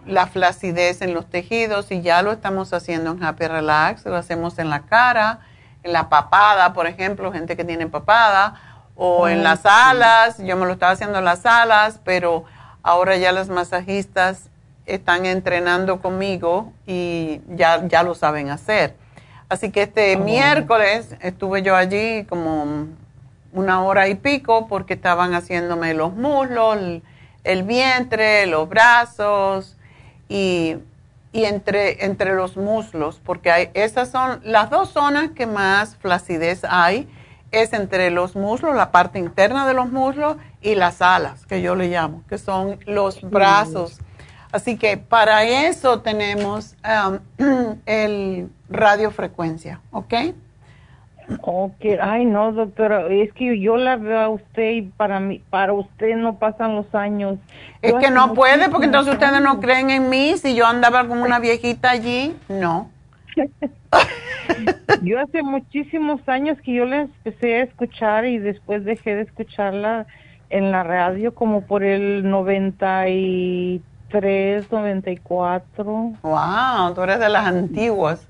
la flacidez en los tejidos y ya lo estamos haciendo en Happy Relax, lo hacemos en la cara, en la papada, por ejemplo, gente que tiene papada, o en las alas, yo me lo estaba haciendo en las alas, pero Ahora ya las masajistas están entrenando conmigo y ya, ya lo saben hacer. Así que este oh. miércoles estuve yo allí como una hora y pico porque estaban haciéndome los muslos, el, vientre, los brazos y, entre, entre los muslos, porque hay, esas son las dos zonas que más flacidez hay, es entre los muslos, la parte interna de los muslos y las alas, que yo le llamo, que son los brazos. Así que para eso tenemos um, [clears throat] el radiofrecuencia, ¿ok? Ok, ay no, doctora, es que yo la veo a usted y para mí, para usted no pasan los años. Es que no puede, porque entonces ustedes no creen en mí, si yo andaba como una viejita allí, no. [laughs] yo hace muchísimos años que yo la empecé a escuchar y después dejé de escucharla en la radio como por el 93, 94. Wow, tú eres de las antiguas.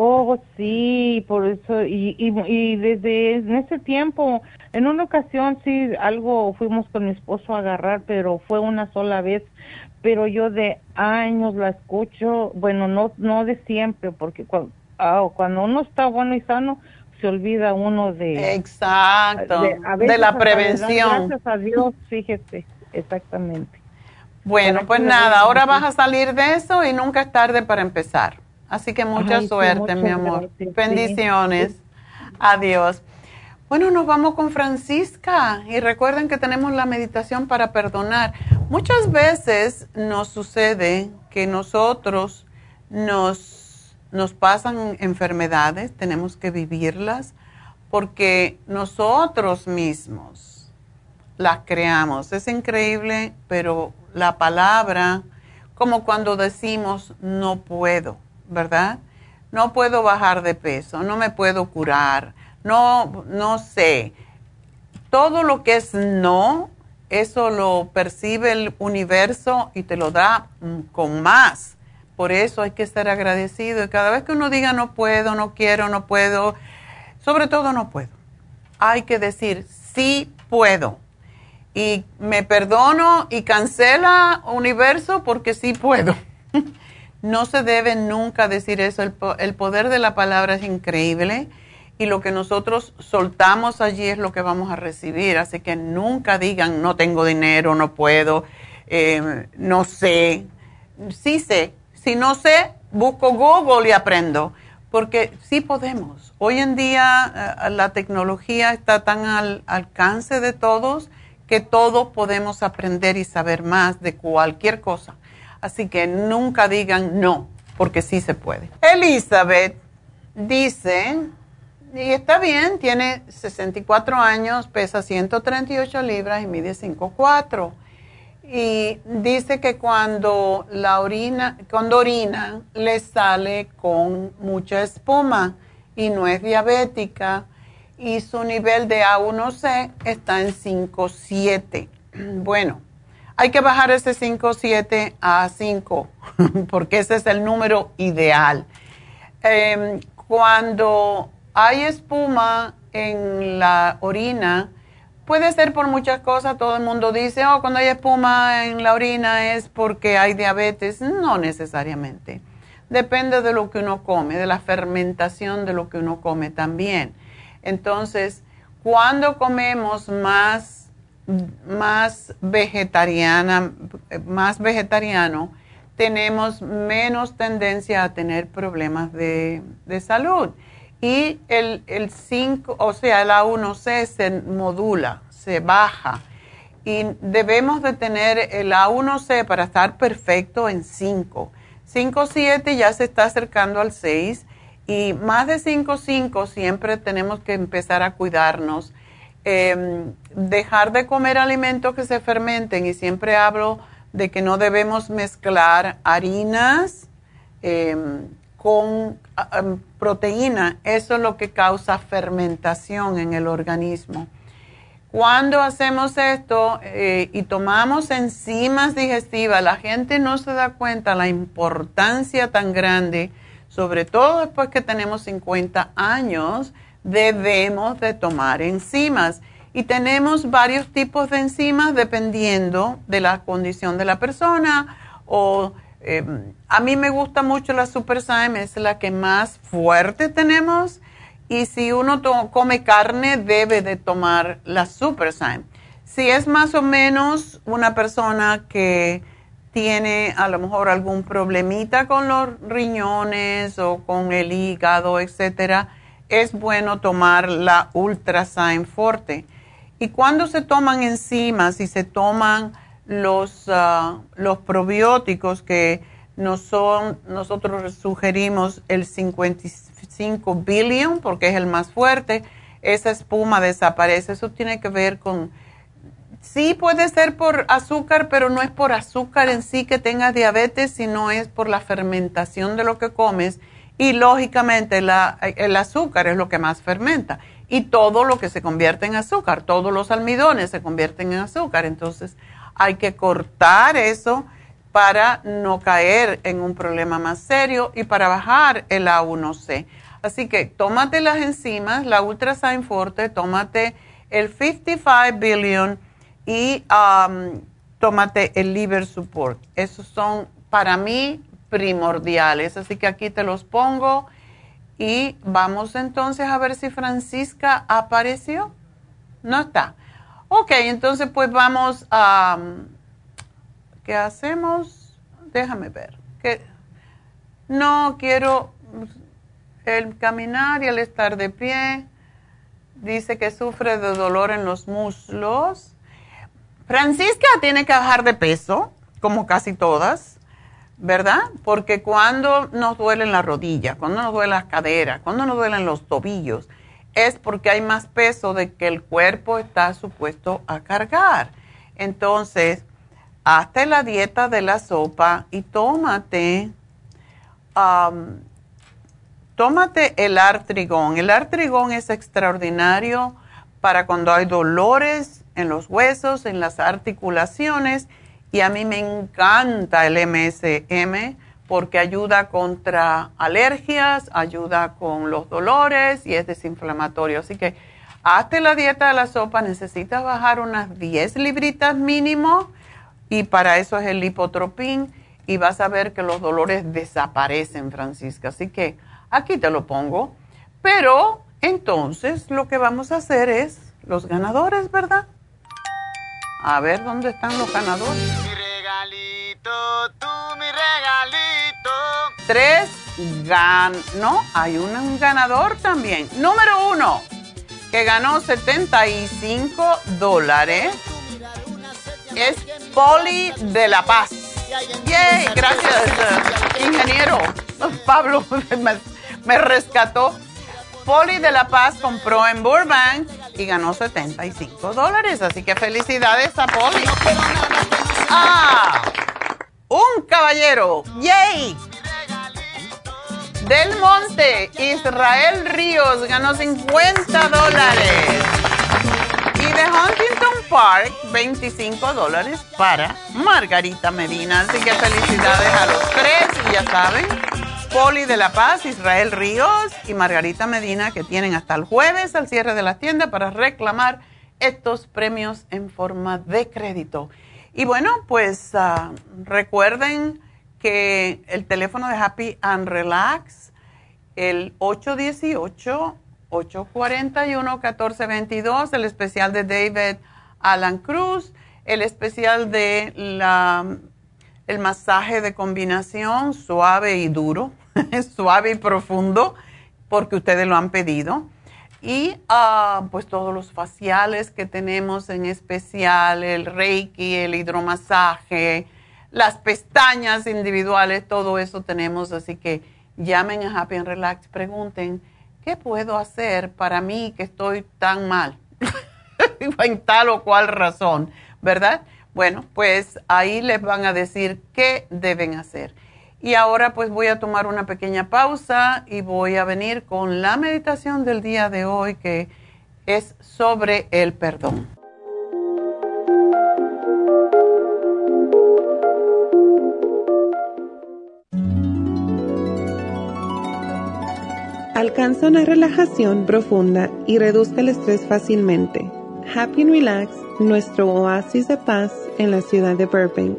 Oh, sí, por eso, y, y, y desde en ese tiempo, en una ocasión sí, algo fuimos con mi esposo a agarrar, pero fue una sola vez, pero yo de años la escucho, bueno, no, no de siempre, porque cuando, ah, cuando uno está bueno y sano, se olvida uno de... Exacto, de, la prevención. Gracias a Dios, fíjese, exactamente. Bueno, pues nada, ahora vas a salir de eso y nunca es tarde para empezar. Así que mucha suerte, mi amor. Bendiciones. Adiós. Bueno, nos vamos con Francisca y recuerden que tenemos la meditación para perdonar. Muchas veces nos sucede que nosotros nos nos pasan enfermedades, tenemos que vivirlas porque nosotros mismos las creamos. Es increíble, pero la palabra, como cuando decimos no puedo, ¿verdad? no puedo bajar de peso, no me puedo curar, no, no sé. Todo lo que es no, eso lo percibe el universo y te lo da mm, con más. Por eso hay que estar agradecido. Y cada vez que uno diga no puedo, no quiero, no puedo, sobre todo no puedo, hay que decir sí puedo. Y me perdono y cancela universo porque sí puedo. [laughs] no se debe nunca decir eso. El, el poder de la palabra es increíble y lo que nosotros soltamos allí es lo que vamos a recibir. Así que nunca digan, no tengo dinero, no puedo, eh, no sé. Sí sé. Si no sé, busco Google y aprendo. Porque sí podemos. Hoy en día eh, la tecnología está tan al alcance de todos que todos podemos aprender y saber más de cualquier cosa. Así que nunca digan no, porque sí se puede. Elizabeth dice y está bien, tiene 64 años, pesa 138 libras y mide 5'4". Y dice que cuando la orina, cuando orina, le sale con mucha espuma y no es diabética y su nivel de A1C está en 5.7. [clears throat] Bueno, hay que bajar ese 5.7 a 5 [laughs] porque ese es el número ideal. Em, cuando hay espuma en la orina, puede ser por muchas cosas. Todo el mundo dice, oh, cuando hay espuma en la orina es porque hay diabetes. No necesariamente. Depende de lo que uno come, de la fermentación de lo que uno come también. Entonces, cuando comemos más, más vegetariana, más vegetariano, tenemos menos tendencia a tener problemas de, de salud y el, el 5, o sea, el A1C se modula, se baja. Y debemos de tener el A1C para estar perfecto en 5. 5, 7 ya se está acercando al 6 y más de 5, 5 siempre tenemos que empezar a cuidarnos. Em, dejar de comer alimentos que se fermenten y siempre hablo de que no debemos mezclar harinas, em, con proteína. Eso es lo que causa fermentación en el organismo. Cuando hacemos esto eh, y tomamos enzimas digestivas, la gente no se da cuenta la importancia tan grande, sobre todo después que tenemos 50 años, debemos de tomar enzimas. Y tenemos varios tipos de enzimas dependiendo de la condición de la persona o eh, a mí me gusta mucho la Super es la que más fuerte tenemos. Y si uno come carne, debe de tomar la Super Si es más o menos una persona que tiene a lo mejor algún problemita con los riñones o con el hígado, etcétera, es bueno tomar la Ultrasign Forte. Y cuando se toman enzimas y se toman los, ah, los probióticos que no son, nosotros sugerimos el 55 billion porque es el más fuerte, esa espuma desaparece. Eso tiene que ver con, sí puede ser por azúcar, pero no es por azúcar en sí que tengas diabetes, sino es por la fermentación de lo que comes. Y lógicamente el azúcar es lo que más fermenta. Y todo lo que se convierte en azúcar, todos los almidones se convierten en azúcar. Entonces, hay que cortar eso para no caer en un problema más serio y para bajar el A1C. Así que tómate las enzimas, la Ultrasign Forte, tómate el 55 Billion y um, tómate el Liver Support. Esos son para mí primordiales. Así que aquí te los pongo y vamos entonces a ver si Francisca apareció. No está. Ok, entonces pues vamos a... ¿Qué hacemos? Déjame ver. Que no quiero el caminar y el estar de pie. Dice que sufre de dolor en los muslos. Francisca tiene que bajar de peso, como casi todas, ¿verdad? Porque cuando nos duelen las rodillas, cuando nos duelen las caderas, cuando nos duelen los tobillos, es porque hay más peso de que el cuerpo está supuesto a cargar. Entonces, hazte la dieta de la sopa y tómate tómate el artrigón. El artrigón es extraordinario para cuando hay dolores en los huesos, en las articulaciones, y a mí me encanta el MSM porque ayuda contra alergias, ayuda con los dolores y es desinflamatorio. Así que hazte la dieta de la sopa, necesitas bajar unas 10 libritas mínimo y para eso es el lipotropín y vas a ver que los dolores desaparecen, Francisca. Así que aquí te lo pongo. Pero entonces lo que vamos a hacer es los ganadores, ¿verdad? A ver dónde están los ganadores. Mi regalito, tú mi regalito. Tres gan... No, hay un, ganador también. Número uno, que ganó 75 dólares. Es Poli de La Paz. Yay, gracias, ingeniero. [laughs] Pablo [laughs] me rescató. Poli de La Paz compró en Burbank y ganó 75 dólares. Así que felicidades a Poli. Ah, un caballero. ¡Yay! Del Monte, Israel Ríos ganó 50 dólares. Y de Huntington Park, 25 dólares para Margarita Medina. Así que felicidades a los tres, ya saben. Poli de La Paz, Israel Ríos y Margarita Medina, que tienen hasta el jueves al cierre de la tienda para reclamar estos premios en forma de crédito. Y bueno, pues ah, recuerden que el teléfono de Happy and Relax, el 818-841-1422, el especial de David Alan Cruz, el especial de la el masaje de combinación suave y duro, [laughs] suave y profundo, porque ustedes lo han pedido. Y ah, pues todos los faciales que tenemos en especial, el reiki, el hidromasaje, las pestañas individuales, todo eso tenemos. Así que llamen a Happy and Relax, pregunten, ¿qué puedo hacer para mí que estoy tan mal? [laughs] en tal o cual razón, ¿verdad? Bueno, pues ahí les van a decir qué deben hacer. Y ahora pues voy a tomar una pequeña pausa y voy a venir con la meditación del día de hoy que es sobre el perdón. Alcanza una relajación profunda y reduzca el estrés fácilmente. Happy and Relax, nuestro oasis de paz en la ciudad de Burbank,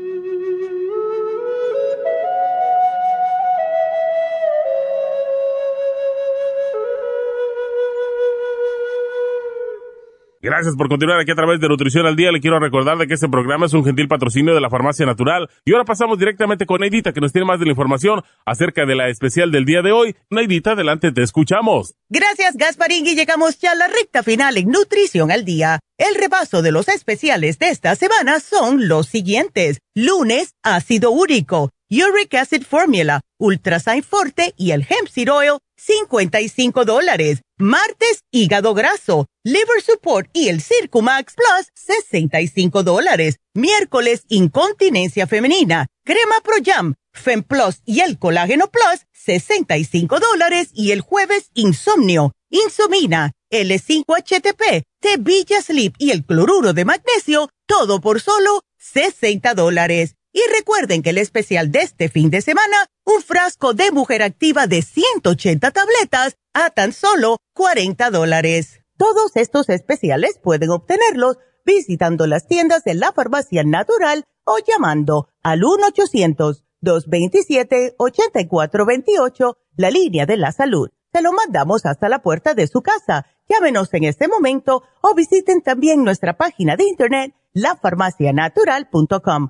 Gracias por continuar aquí a través de Nutrición al Día. Le quiero recordar de que este programa es un gentil patrocinio de la Farmacia Natural. Y ahora pasamos directamente con Neidita, que nos tiene más de la información acerca de la especial del día de hoy. Neidita, adelante, te escuchamos. Gracias, Gasparín, y llegamos ya a la recta final en Nutrición al Día. El repaso de los especiales de esta semana son los siguientes. Lunes, ácido úrico, uric acid formula, ultrasign forte y el hemp seed oil, 55 dólares. Martes, hígado graso, liver support y el Circumax Plus, 65 dólares. Miércoles, incontinencia femenina, crema Pro Jam, Fem Plus y el colágeno Plus, 65 dólares. Y el jueves, insomnio, insomina, L5-HTP, Tevilla Sleep y el cloruro de magnesio, todo por solo 60 dólares. Y recuerden que el especial de este fin de semana, un frasco de mujer activa de 180 tabletas a tan solo 40 dólares. Todos estos especiales pueden obtenerlos visitando las tiendas de la farmacia natural o llamando al 1-800-227-8428, la línea de la salud. Se lo mandamos hasta la puerta de su casa. Llámenos en este momento o visiten también nuestra página de internet lafarmacianatural.com.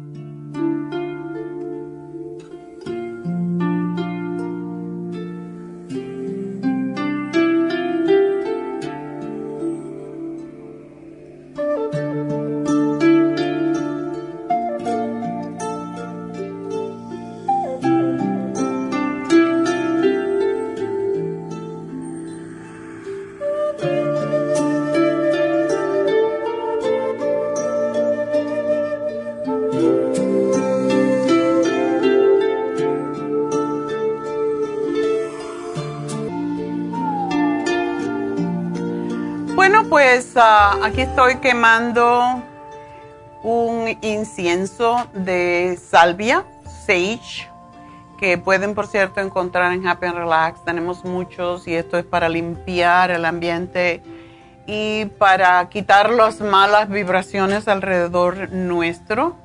Aquí estoy quemando un incienso de salvia, sage, que pueden, por cierto, encontrar en Happy and Relax. Tenemos muchos y esto es para limpiar el ambiente y para quitar las malas vibraciones alrededor nuestro.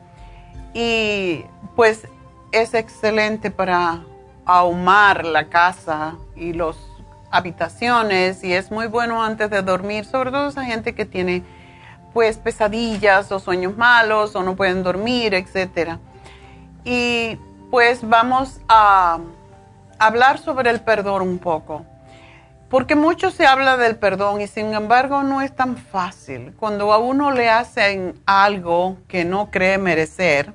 Y pues es excelente para ahumar la casa y los habitaciones y es muy bueno antes de dormir, sobre todo esa gente que tiene pues pesadillas o sueños malos o no pueden dormir, etcétera. Y pues vamos a hablar sobre el perdón un poco. Porque mucho se habla del perdón y sin embargo no es tan fácil. Cuando a uno le hacen algo que no cree merecer,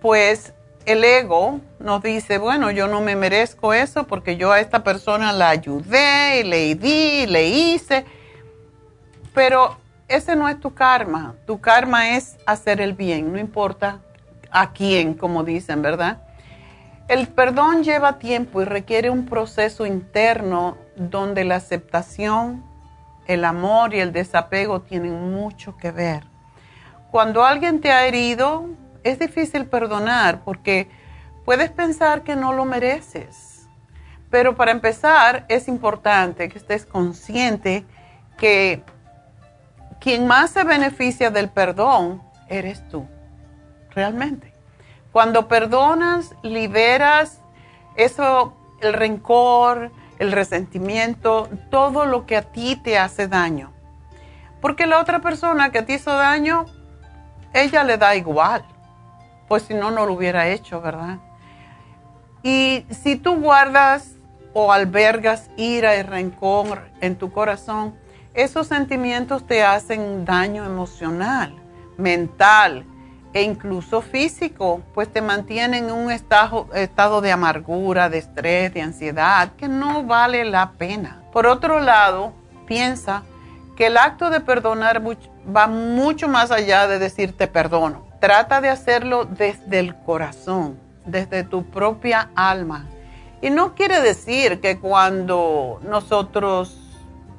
pues el ego nos dice, bueno, yo no me merezco eso porque yo a esta persona la ayudé, y le di, le hice. Pero ese no es tu karma. Tu karma es hacer el bien, no importa a quién, como dicen, ¿verdad? El perdón lleva tiempo y requiere un proceso interno donde la aceptación, el amor y el desapego tienen mucho que ver. Cuando alguien te ha herido, es difícil perdonar porque puedes pensar que no lo mereces. Pero para empezar es importante que estés consciente que quien más se beneficia del perdón eres tú, realmente. Cuando perdonas, liberas eso, el rencor, el resentimiento, todo lo que a ti te hace daño. Porque la otra persona que te hizo daño, ella le da igual pues si no, no lo hubiera hecho, ¿verdad? Y si tú guardas o albergas ira y rencor en tu corazón, esos sentimientos te hacen daño emocional, mental e incluso físico, pues te mantienen en un estado, estado de amargura, de estrés, de ansiedad, que no vale la pena. Por otro lado, piensa que el acto de perdonar va mucho más allá de decirte perdono Trata de hacerlo desde el corazón, desde tu propia alma. Y no quiere decir que cuando nosotros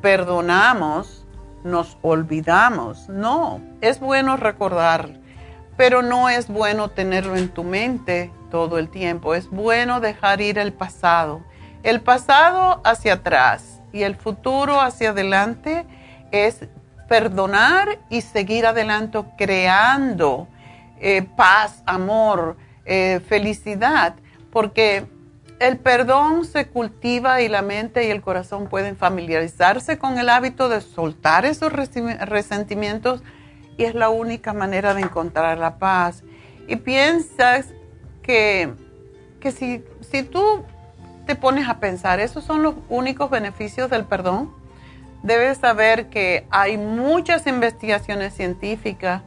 perdonamos, nos olvidamos. No, es bueno recordar, pero no es bueno tenerlo en tu mente todo el tiempo. Es bueno dejar ir el pasado. El pasado hacia atrás y el futuro hacia adelante es perdonar y seguir adelante creando eh, paz, amor, eh, felicidad, porque el perdón se cultiva y la mente y el corazón pueden familiarizarse con el hábito de soltar esos resentimientos y es la única manera de encontrar la paz. Y piensas que, que si, si tú te pones a pensar, esos son los únicos beneficios del perdón, debes saber que hay muchas investigaciones científicas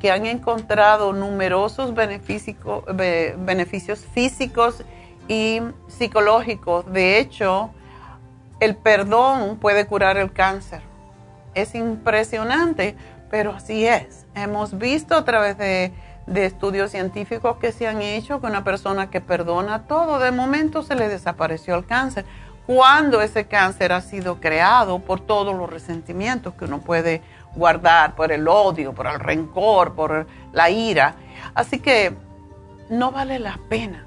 que han encontrado numerosos beneficios físicos y psicológicos. De hecho, el perdón puede curar el cáncer. Es impresionante, pero así es. Hemos visto a través de, estudios científicos que se han hecho que una persona que perdona todo, de momento se le desapareció el cáncer. Cuando ese cáncer ha sido creado por todos los resentimientos que uno puede guardar, por el odio, por el rencor, por la ira. Así que no vale la pena.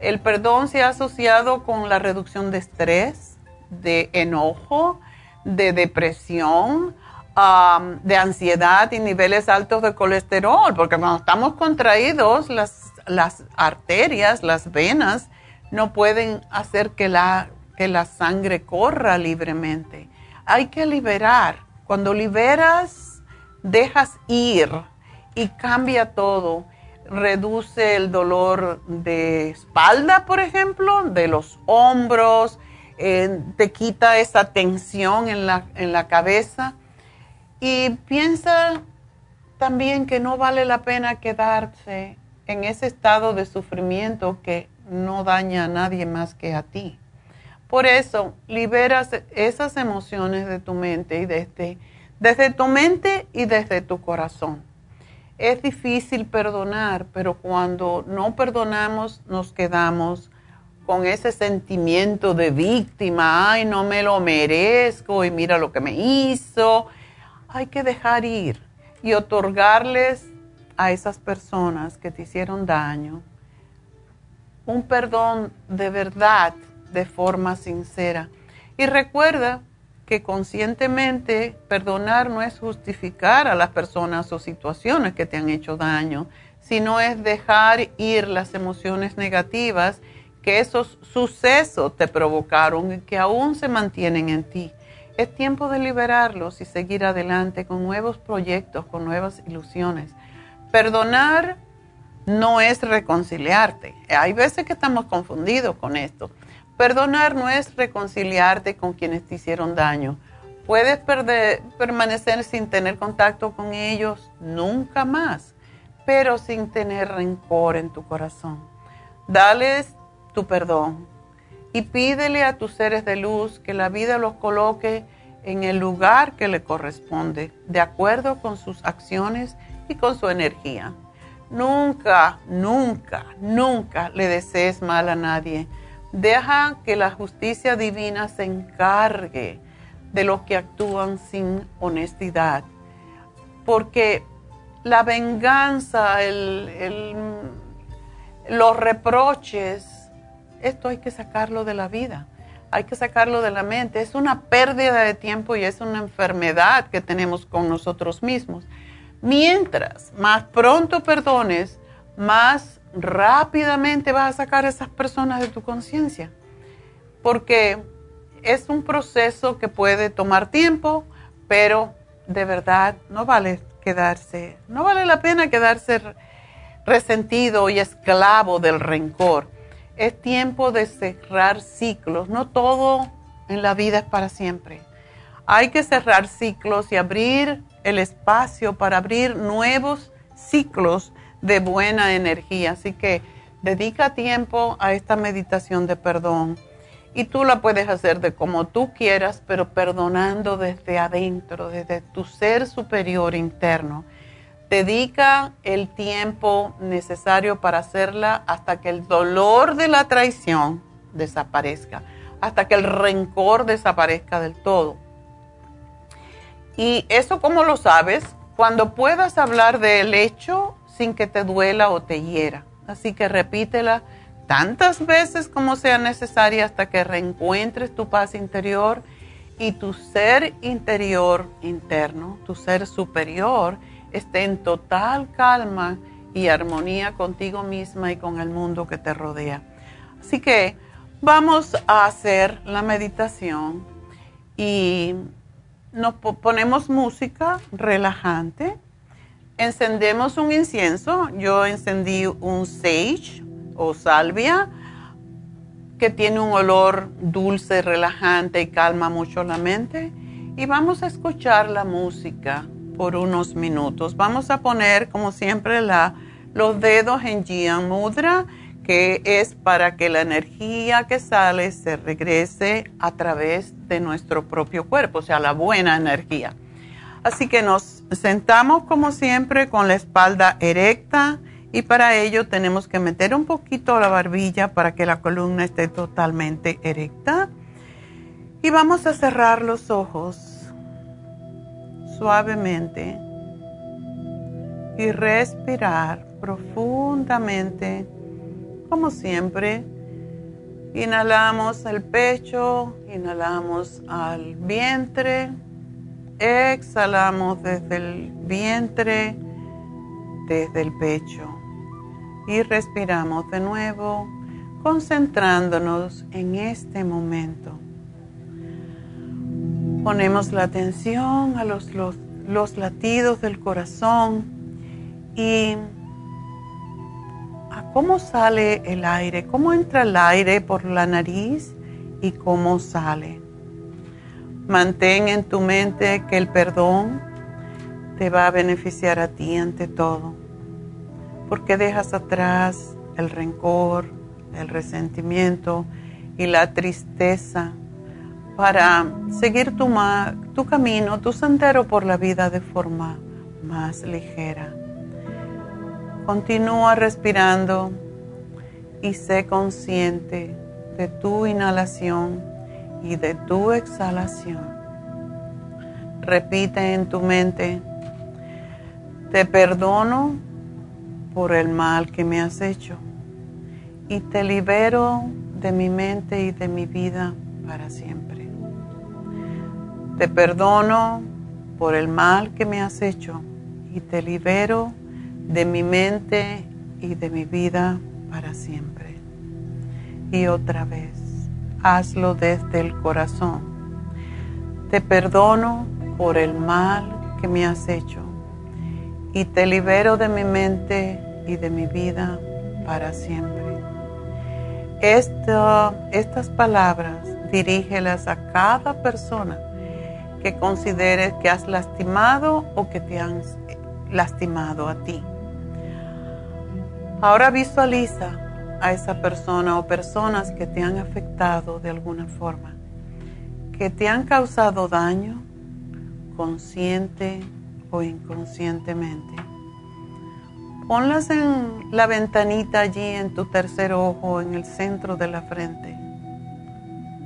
El perdón se ha asociado con la reducción de estrés, de enojo, de depresión, de ansiedad y niveles altos de colesterol, porque cuando estamos contraídos, las, las arterias, las venas, no pueden hacer que la, que la sangre corra libremente. Hay que liberar. Cuando liberas, dejas ir y cambia todo. Reduce el dolor de espalda, por ejemplo, de los hombros, eh, te quita esa tensión en la, en la cabeza y piensa también que no vale la pena quedarse en ese estado de sufrimiento que no daña a nadie más que a ti. Por eso, liberas esas emociones de tu mente y desde, desde tu mente y desde tu corazón. Es difícil perdonar, pero cuando no perdonamos nos quedamos con ese sentimiento de víctima, ay, no me lo merezco y mira lo que me hizo hay que dejar ir y otorgarles a esas personas que te hicieron daño un perdón de verdad, de forma sincera. Y recuerda que conscientemente perdonar no es justificar a las personas o situaciones que te han hecho daño, sino es dejar ir las emociones negativas que esos sucesos te provocaron y que aún se mantienen en ti. Es tiempo de liberarlos y seguir adelante con nuevos proyectos, con nuevas ilusiones. Perdonar no es reconciliarte. Hay veces que estamos confundidos con esto. Perdonar no es reconciliarte con quienes te hicieron daño. Puedes permanecer sin tener contacto con ellos nunca más, pero sin tener rencor en tu corazón. Dales tu perdón, y pídele a tus seres de luz que la vida los coloque en el lugar que le corresponde, de acuerdo con sus acciones y con su energía. Nunca, nunca, nunca le desees mal a nadie. Deja que la justicia divina se encargue de los que actúan sin honestidad. Porque la venganza, los reproches, esto hay que sacarlo de la vida, hay que sacarlo de la mente. Es una pérdida de tiempo y es una enfermedad que tenemos con nosotros mismos. Mientras más pronto perdones, más rápidamente vas a sacar a esas personas de tu conciencia. Porque es un proceso que puede tomar tiempo, pero de verdad no vale quedarse, no vale la pena quedarse resentido y esclavo del rencor es tiempo de cerrar ciclos. No todo en la vida es para siempre. Hay que cerrar ciclos y abrir el espacio para abrir nuevos ciclos de buena energía. Así que dedica tiempo a esta meditación de perdón. Y tú la puedes hacer de como tú quieras, pero perdonando desde adentro, desde tu ser superior interno. Dedica el tiempo necesario para hacerla hasta que el dolor de la traición desaparezca, hasta que el rencor desaparezca del todo. Y eso como lo sabes, cuando puedas hablar del hecho sin que te duela o te hiera. Así que repítela tantas veces como sea necesaria hasta que reencuentres tu paz interior y tu ser interior interno, tu ser superior esté en total calma y armonía contigo misma y con el mundo que te rodea. Así que vamos a hacer la meditación y nos ponemos música relajante, encendemos un incienso, yo encendí un sage o salvia que tiene un olor dulce, relajante y calma mucho la mente y vamos a escuchar la música por unos minutos. Vamos a poner, como siempre, la, los dedos en Jian Mudra, que es para que la energía que sale se regrese a través de nuestro propio cuerpo, o sea, la buena energía. Así que nos sentamos como siempre con la espalda erecta y para ello tenemos que meter un poquito la barbilla para que la columna esté totalmente erecta. Y vamos a cerrar los ojos suavemente y respirar profundamente, como siempre, Inhalamos el pecho, inhalamos al vientre, exhalamos desde el vientre, desde el pecho y respiramos de nuevo concentrándonos en este momento. Ponemos la atención a los, los, latidos del corazón y a cómo sale el aire, cómo entra el aire por la nariz y cómo sale. Mantén en tu mente que el perdón te va a beneficiar a ti ante todo, porque dejas atrás el rencor, el resentimiento y la tristeza para seguir tu, tu camino, tu sendero por la vida de forma más ligera. Continúa respirando y sé consciente de tu inhalación y de tu exhalación. Repite en tu mente, te perdono por el mal que me has hecho y te libero de mi mente y de mi vida para siempre. Te perdono por el mal que me has hecho y te libero de mi mente y de mi vida para siempre. Y otra vez, hazlo desde el corazón. Te perdono por el mal que me has hecho y te libero de mi mente y de mi vida para siempre. estas palabras dirígelas a cada persona que consideres que has lastimado o que te han lastimado a ti. Ahora visualiza a esa persona o personas que te han afectado de alguna forma, que te han causado daño consciente o inconscientemente. Ponlas en la ventanita allí en tu tercer ojo, en el centro de la frente.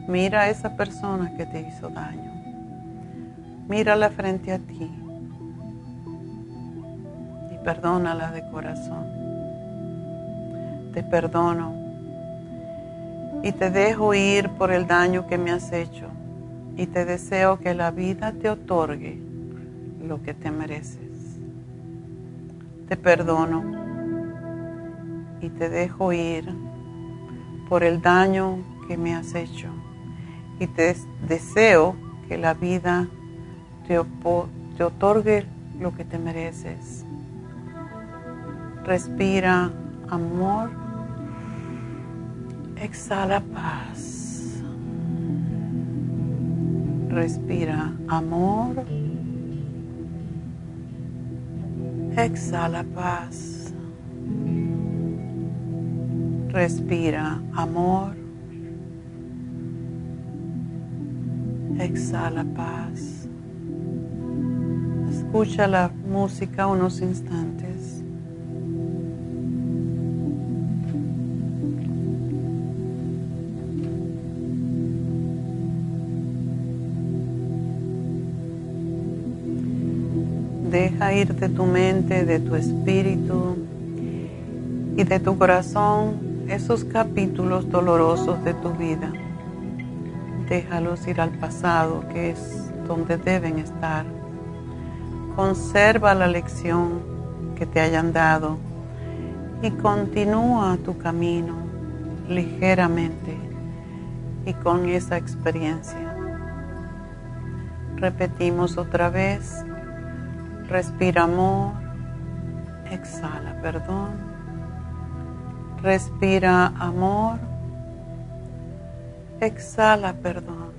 Mira a esa persona que te hizo daño. Mírala frente a ti y perdónala de corazón. Te perdono y te dejo ir por el daño que me has hecho y te deseo que la vida te otorgue lo que te mereces. Te perdono y te dejo ir por el daño que me has hecho y te deseo que la vida te, otorgue lo que te mereces. Respira amor. Exhala paz. Respira amor. Exhala paz. Respira amor. Exhala paz. Escucha la música unos instantes. Ir de tu mente, de tu espíritu y de tu corazón esos capítulos dolorosos de tu vida. Déjalos ir al pasado, que es donde deben estar conserva la lección que te hayan dado y continúa tu camino ligeramente y con esa experiencia. Repetimos otra vez, respira amor, exhala perdón, respira amor, exhala perdón,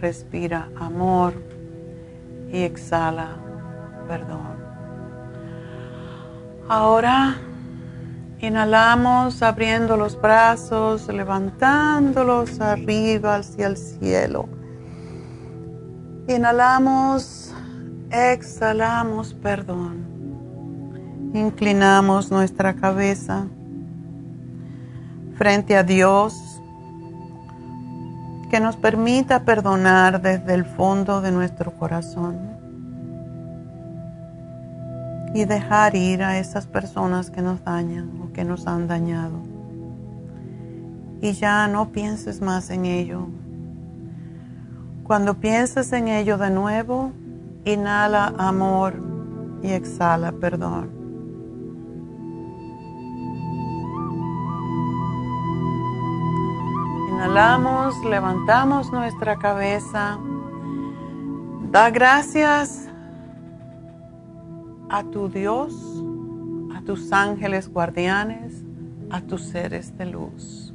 respira amor y exhala perdón. Ahora inhalamos abriendo los brazos, levantándolos arriba hacia el cielo. Inhalamos, exhalamos perdón. Inclinamos nuestra cabeza frente a Dios que nos permita perdonar desde el fondo de nuestro corazón y dejar ir a esas personas que nos dañan o que nos han dañado. y ya no pienses más en ello. Cuando pienses en ello de nuevo, inhala amor y exhala perdón. Inhalamos, levantamos nuestra cabeza. Da gracias a tu Dios, a tus ángeles guardianes, a tus seres de luz.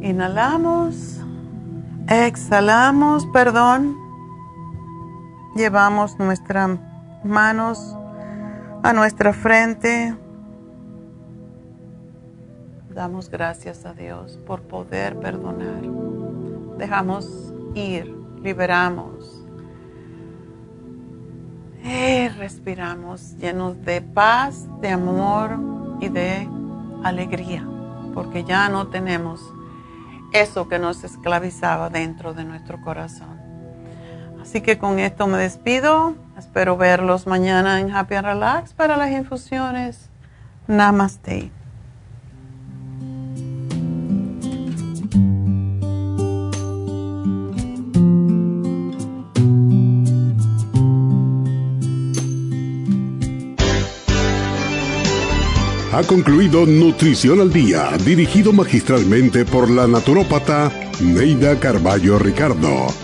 Inhalamos, exhalamos, perdón. Llevamos nuestras manos a nuestra frente. Damos gracias a Dios por poder perdonar. Dejamos ir, liberamos. Y respiramos llenos de paz, de amor y de alegría, porque ya no tenemos eso que nos esclavizaba dentro de nuestro corazón. Así que con esto me despido. Espero verlos mañana en Happy and Relax para las infusiones. Namaste. Ha concluido Nutrición al Día, dirigido magistralmente por la naturópata Neida Carballo Ricardo.